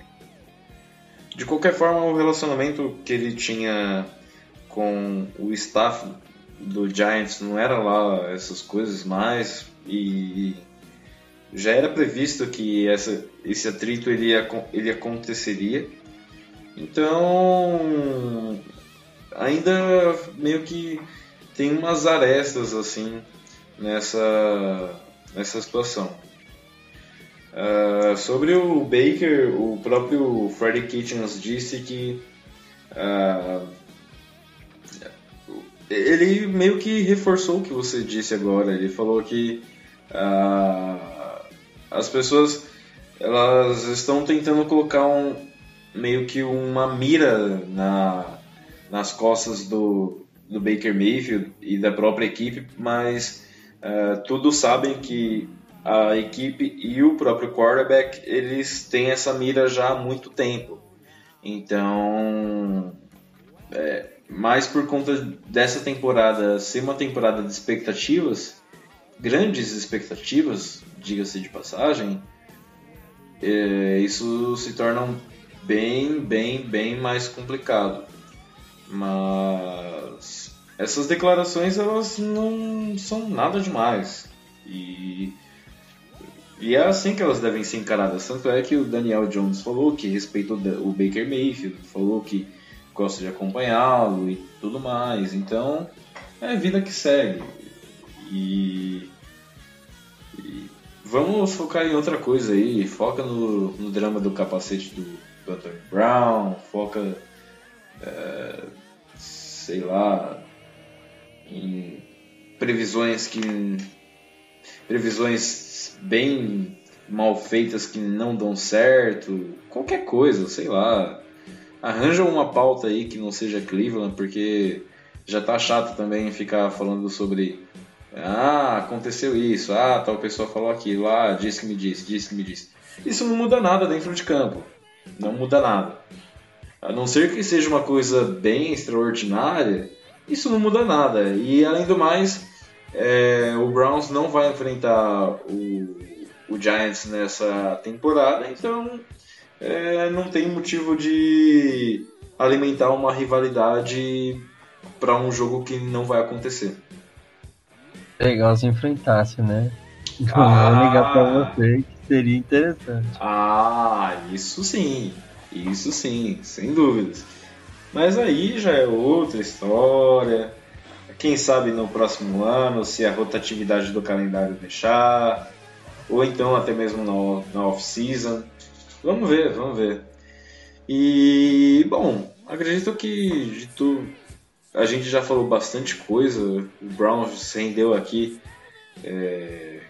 de qualquer forma o relacionamento que ele tinha com o staff do Giants não era lá essas coisas mais e já era previsto que essa, esse atrito ele, ele aconteceria então, ainda meio que tem umas arestas assim nessa, nessa situação. Uh, sobre o Baker, o próprio Freddie Kitchens disse que uh, ele meio que reforçou o que você disse agora. Ele falou que uh, as pessoas elas estão tentando colocar um, meio que uma mira na, nas costas do, do Baker Mayfield e da própria equipe, mas uh, todos sabem que a equipe e o próprio quarterback eles têm essa mira já há muito tempo. Então, é, mais por conta dessa temporada ser uma temporada de expectativas, grandes expectativas, diga-se de passagem, é, isso se torna bem, bem, bem mais complicado. Mas essas declarações elas não são nada demais. E, e é assim que elas devem ser encaradas. Tanto é que o Daniel Jones falou que respeitou o Baker Mayfield, falou que gosta de acompanhá-lo e tudo mais. Então é a vida que segue. E, e vamos focar em outra coisa aí. Foca no, no drama do capacete do, do Anthony Brown, foca. É, sei lá, em previsões que previsões bem mal feitas que não dão certo, qualquer coisa, sei lá. Arranja uma pauta aí que não seja Cleveland, porque já tá chato também ficar falando sobre ah, aconteceu isso, ah, tal pessoa falou aquilo, ah, disse que me disse, disse que me disse. Isso não muda nada dentro de campo. Não muda nada. A não ser que seja uma coisa bem extraordinária, isso não muda nada. E além do mais, é, o Browns não vai enfrentar o, o Giants nessa temporada, então é, não tem motivo de alimentar uma rivalidade para um jogo que não vai acontecer. Legal se enfrentasse, né? Ah, Vou ligar pra você que seria interessante. Ah, isso sim. Isso sim, sem dúvidas. Mas aí já é outra história. Quem sabe no próximo ano, se a rotatividade do calendário deixar, ou então até mesmo na, na off-season. Vamos ver, vamos ver. E, bom, acredito que de tu, a gente já falou bastante coisa. O Brown rendeu aqui é,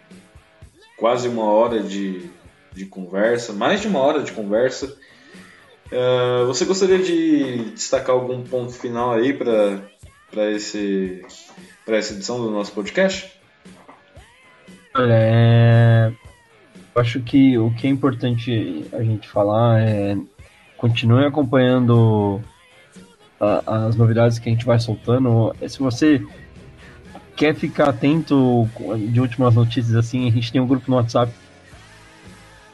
quase uma hora de, de conversa, mais de uma hora de conversa. Uh, você gostaria de destacar algum ponto final aí para esse para essa edição do nosso podcast? Olha, é... eu acho que o que é importante a gente falar é continue acompanhando a, as novidades que a gente vai soltando. Se você quer ficar atento de últimas notícias assim, a gente tem um grupo no WhatsApp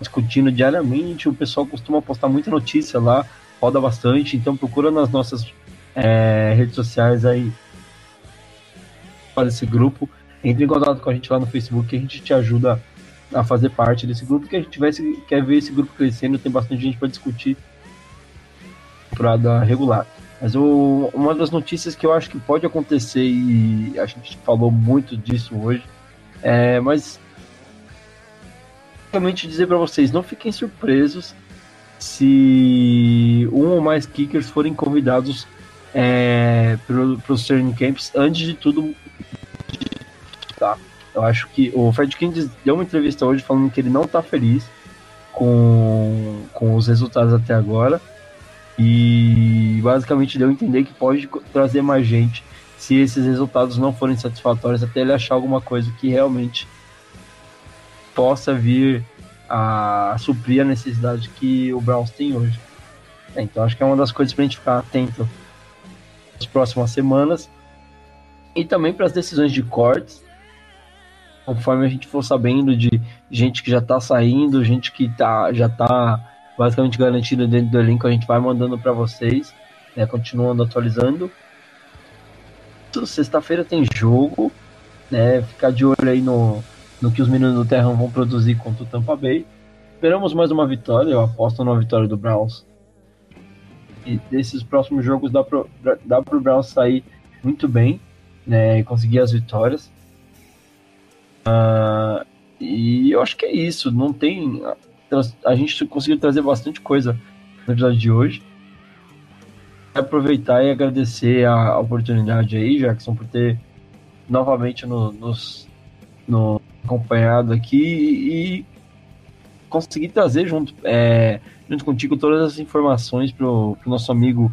discutindo diariamente. O pessoal costuma postar muita notícia lá, roda bastante. Então procura nas nossas é, redes sociais aí para esse grupo. Entre em contato com a gente lá no Facebook que a gente te ajuda a fazer parte desse grupo. Que a gente vai, quer ver esse grupo crescendo, tem bastante gente para discutir temporada regular. Mas uma das notícias que eu acho que pode acontecer, e a gente falou muito disso hoje, é, mas basicamente dizer para vocês, não fiquem surpresos se um ou mais kickers forem convidados é, para os training camps antes de tudo. Tá. Eu acho que o Fred King deu uma entrevista hoje falando que ele não está feliz com, com os resultados até agora. E basicamente deu a entender que pode trazer mais gente se esses resultados não forem satisfatórios até ele achar alguma coisa que realmente possa vir a suprir a necessidade que o Browns tem hoje. É, então acho que é uma das coisas para a gente ficar atento nas próximas semanas. E também para as decisões de cortes, conforme a gente for sabendo de gente que já está saindo, gente que tá, já está basicamente garantida dentro do elenco, a gente vai mandando para vocês, né, continuando atualizando. Sexta-feira tem jogo, né, ficar de olho aí no, no que os meninos do Terrão vão produzir contra o Tampa Bay. Esperamos mais uma vitória, eu aposto na vitória do Browns. E desses próximos jogos dá pro, dá pro Browns sair muito bem, né, e conseguir as vitórias. Uh, e eu acho que é isso, não tem... A gente conseguiu trazer bastante coisa no episódio de hoje. Aproveitar e agradecer a oportunidade aí, Jackson, por ter novamente no, nos, no, acompanhado aqui e conseguir trazer junto, é, junto contigo todas as informações para o nosso amigo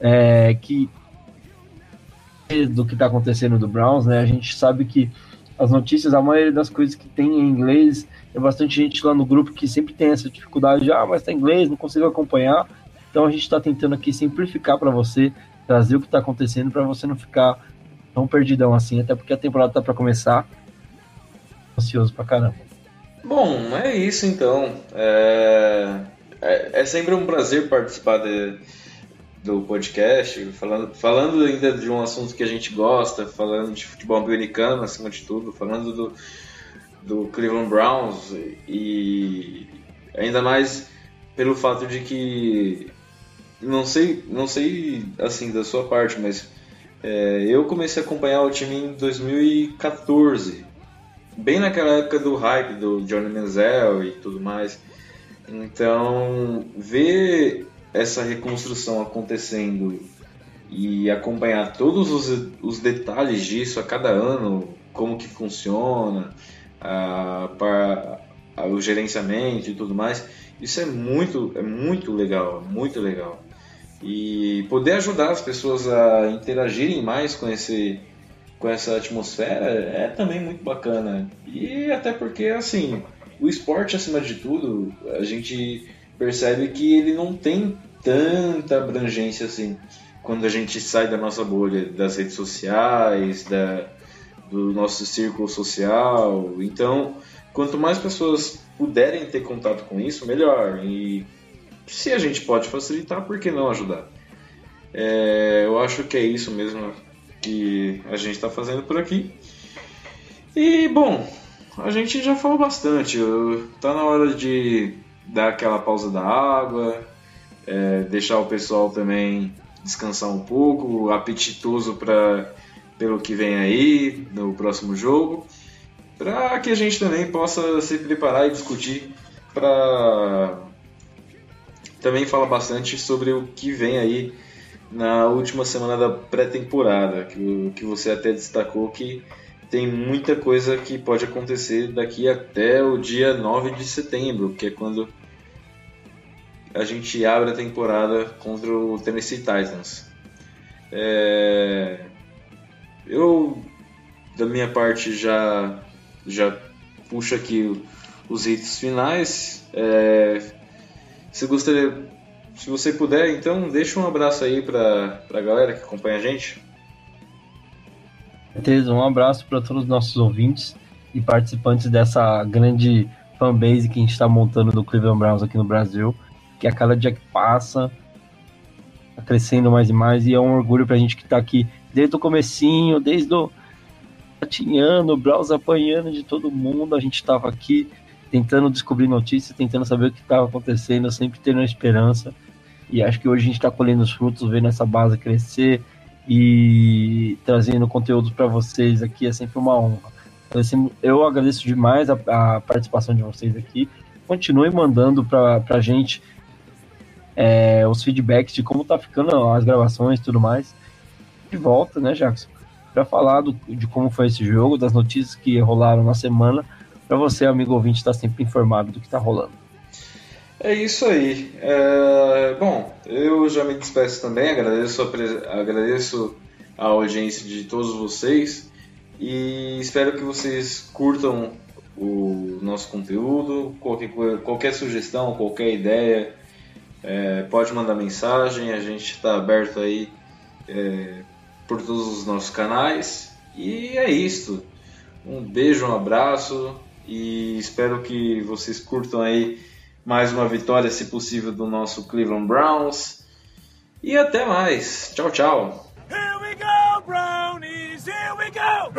é, que do que está acontecendo do Browns, né? A gente sabe que as notícias, a maioria das coisas que tem em inglês, tem bastante gente lá no grupo que sempre tem essa dificuldade, de, ah, mas tá em inglês, não consigo acompanhar. Então a gente está tentando aqui simplificar para você, trazer o que está acontecendo para você não ficar tão perdidão assim, até porque a temporada tá para começar. Ansioso pra caramba. Bom, é isso então. É, é, é sempre um prazer participar de, do podcast, falando, falando ainda de um assunto que a gente gosta, falando de futebol americano acima de tudo, falando do, do Cleveland Browns e ainda mais pelo fato de que não sei, não sei assim da sua parte, mas é, eu comecei a acompanhar o time em 2014 bem naquela época do hype do Johnny Manziel e tudo mais. Então, ver essa reconstrução acontecendo e acompanhar todos os, os detalhes disso a cada ano, como que funciona, a, para, a, o gerenciamento e tudo mais, isso é muito, é muito legal, muito legal. E poder ajudar as pessoas a interagirem mais com esse, com essa atmosfera é também muito bacana. E até porque, assim, o esporte, acima de tudo, a gente percebe que ele não tem tanta abrangência assim quando a gente sai da nossa bolha das redes sociais, da, do nosso círculo social. Então, quanto mais pessoas puderem ter contato com isso, melhor. E se a gente pode facilitar, por que não ajudar? É, eu acho que é isso mesmo que a gente está fazendo por aqui. E bom, a gente já falou bastante. Tá na hora de dar aquela pausa da água, é, deixar o pessoal também descansar um pouco, apetitoso para pelo que vem aí no próximo jogo, para que a gente também possa se preparar e discutir para também falar bastante sobre o que vem aí na última semana da pré-temporada, que, que você até destacou que tem muita coisa que pode acontecer daqui até o dia 9 de setembro, que é quando a gente abre a temporada contra o Tennessee Titans. É... Eu, da minha parte, já, já puxo aqui os itens finais. É... Se gostaria se você puder, então, deixa um abraço aí para a galera que acompanha a gente. Beleza, um abraço para todos os nossos ouvintes e participantes dessa grande fanbase que a gente está montando do Cleveland Browns aqui no Brasil, que a cada dia que passa está crescendo mais e mais e é um orgulho para a gente que está aqui desde o comecinho, desde o atinhando, o Browns apanhando de todo mundo, a gente estava aqui tentando descobrir notícias, tentando saber o que estava acontecendo, sempre tendo esperança. E acho que hoje a gente está colhendo os frutos, vendo essa base crescer e trazendo conteúdo para vocês aqui é sempre uma honra. Então, eu agradeço demais a, a participação de vocês aqui. Continue mandando para a gente é, os feedbacks de como tá ficando as gravações e tudo mais. De volta, né, Jackson? Para falar do, de como foi esse jogo, das notícias que rolaram na semana para você, amigo ouvinte, estar tá sempre informado do que está rolando. É isso aí. É... Bom, eu já me despeço também, agradeço a, agradeço a audiência de todos vocês e espero que vocês curtam o nosso conteúdo. Qualquer, qualquer sugestão, qualquer ideia, é, pode mandar mensagem, a gente está aberto aí é, por todos os nossos canais. E é isso. Um beijo, um abraço e espero que vocês curtam aí mais uma vitória, se possível, do nosso Cleveland Browns. E até mais. Tchau, tchau. Here we go, Brownies! Here we go!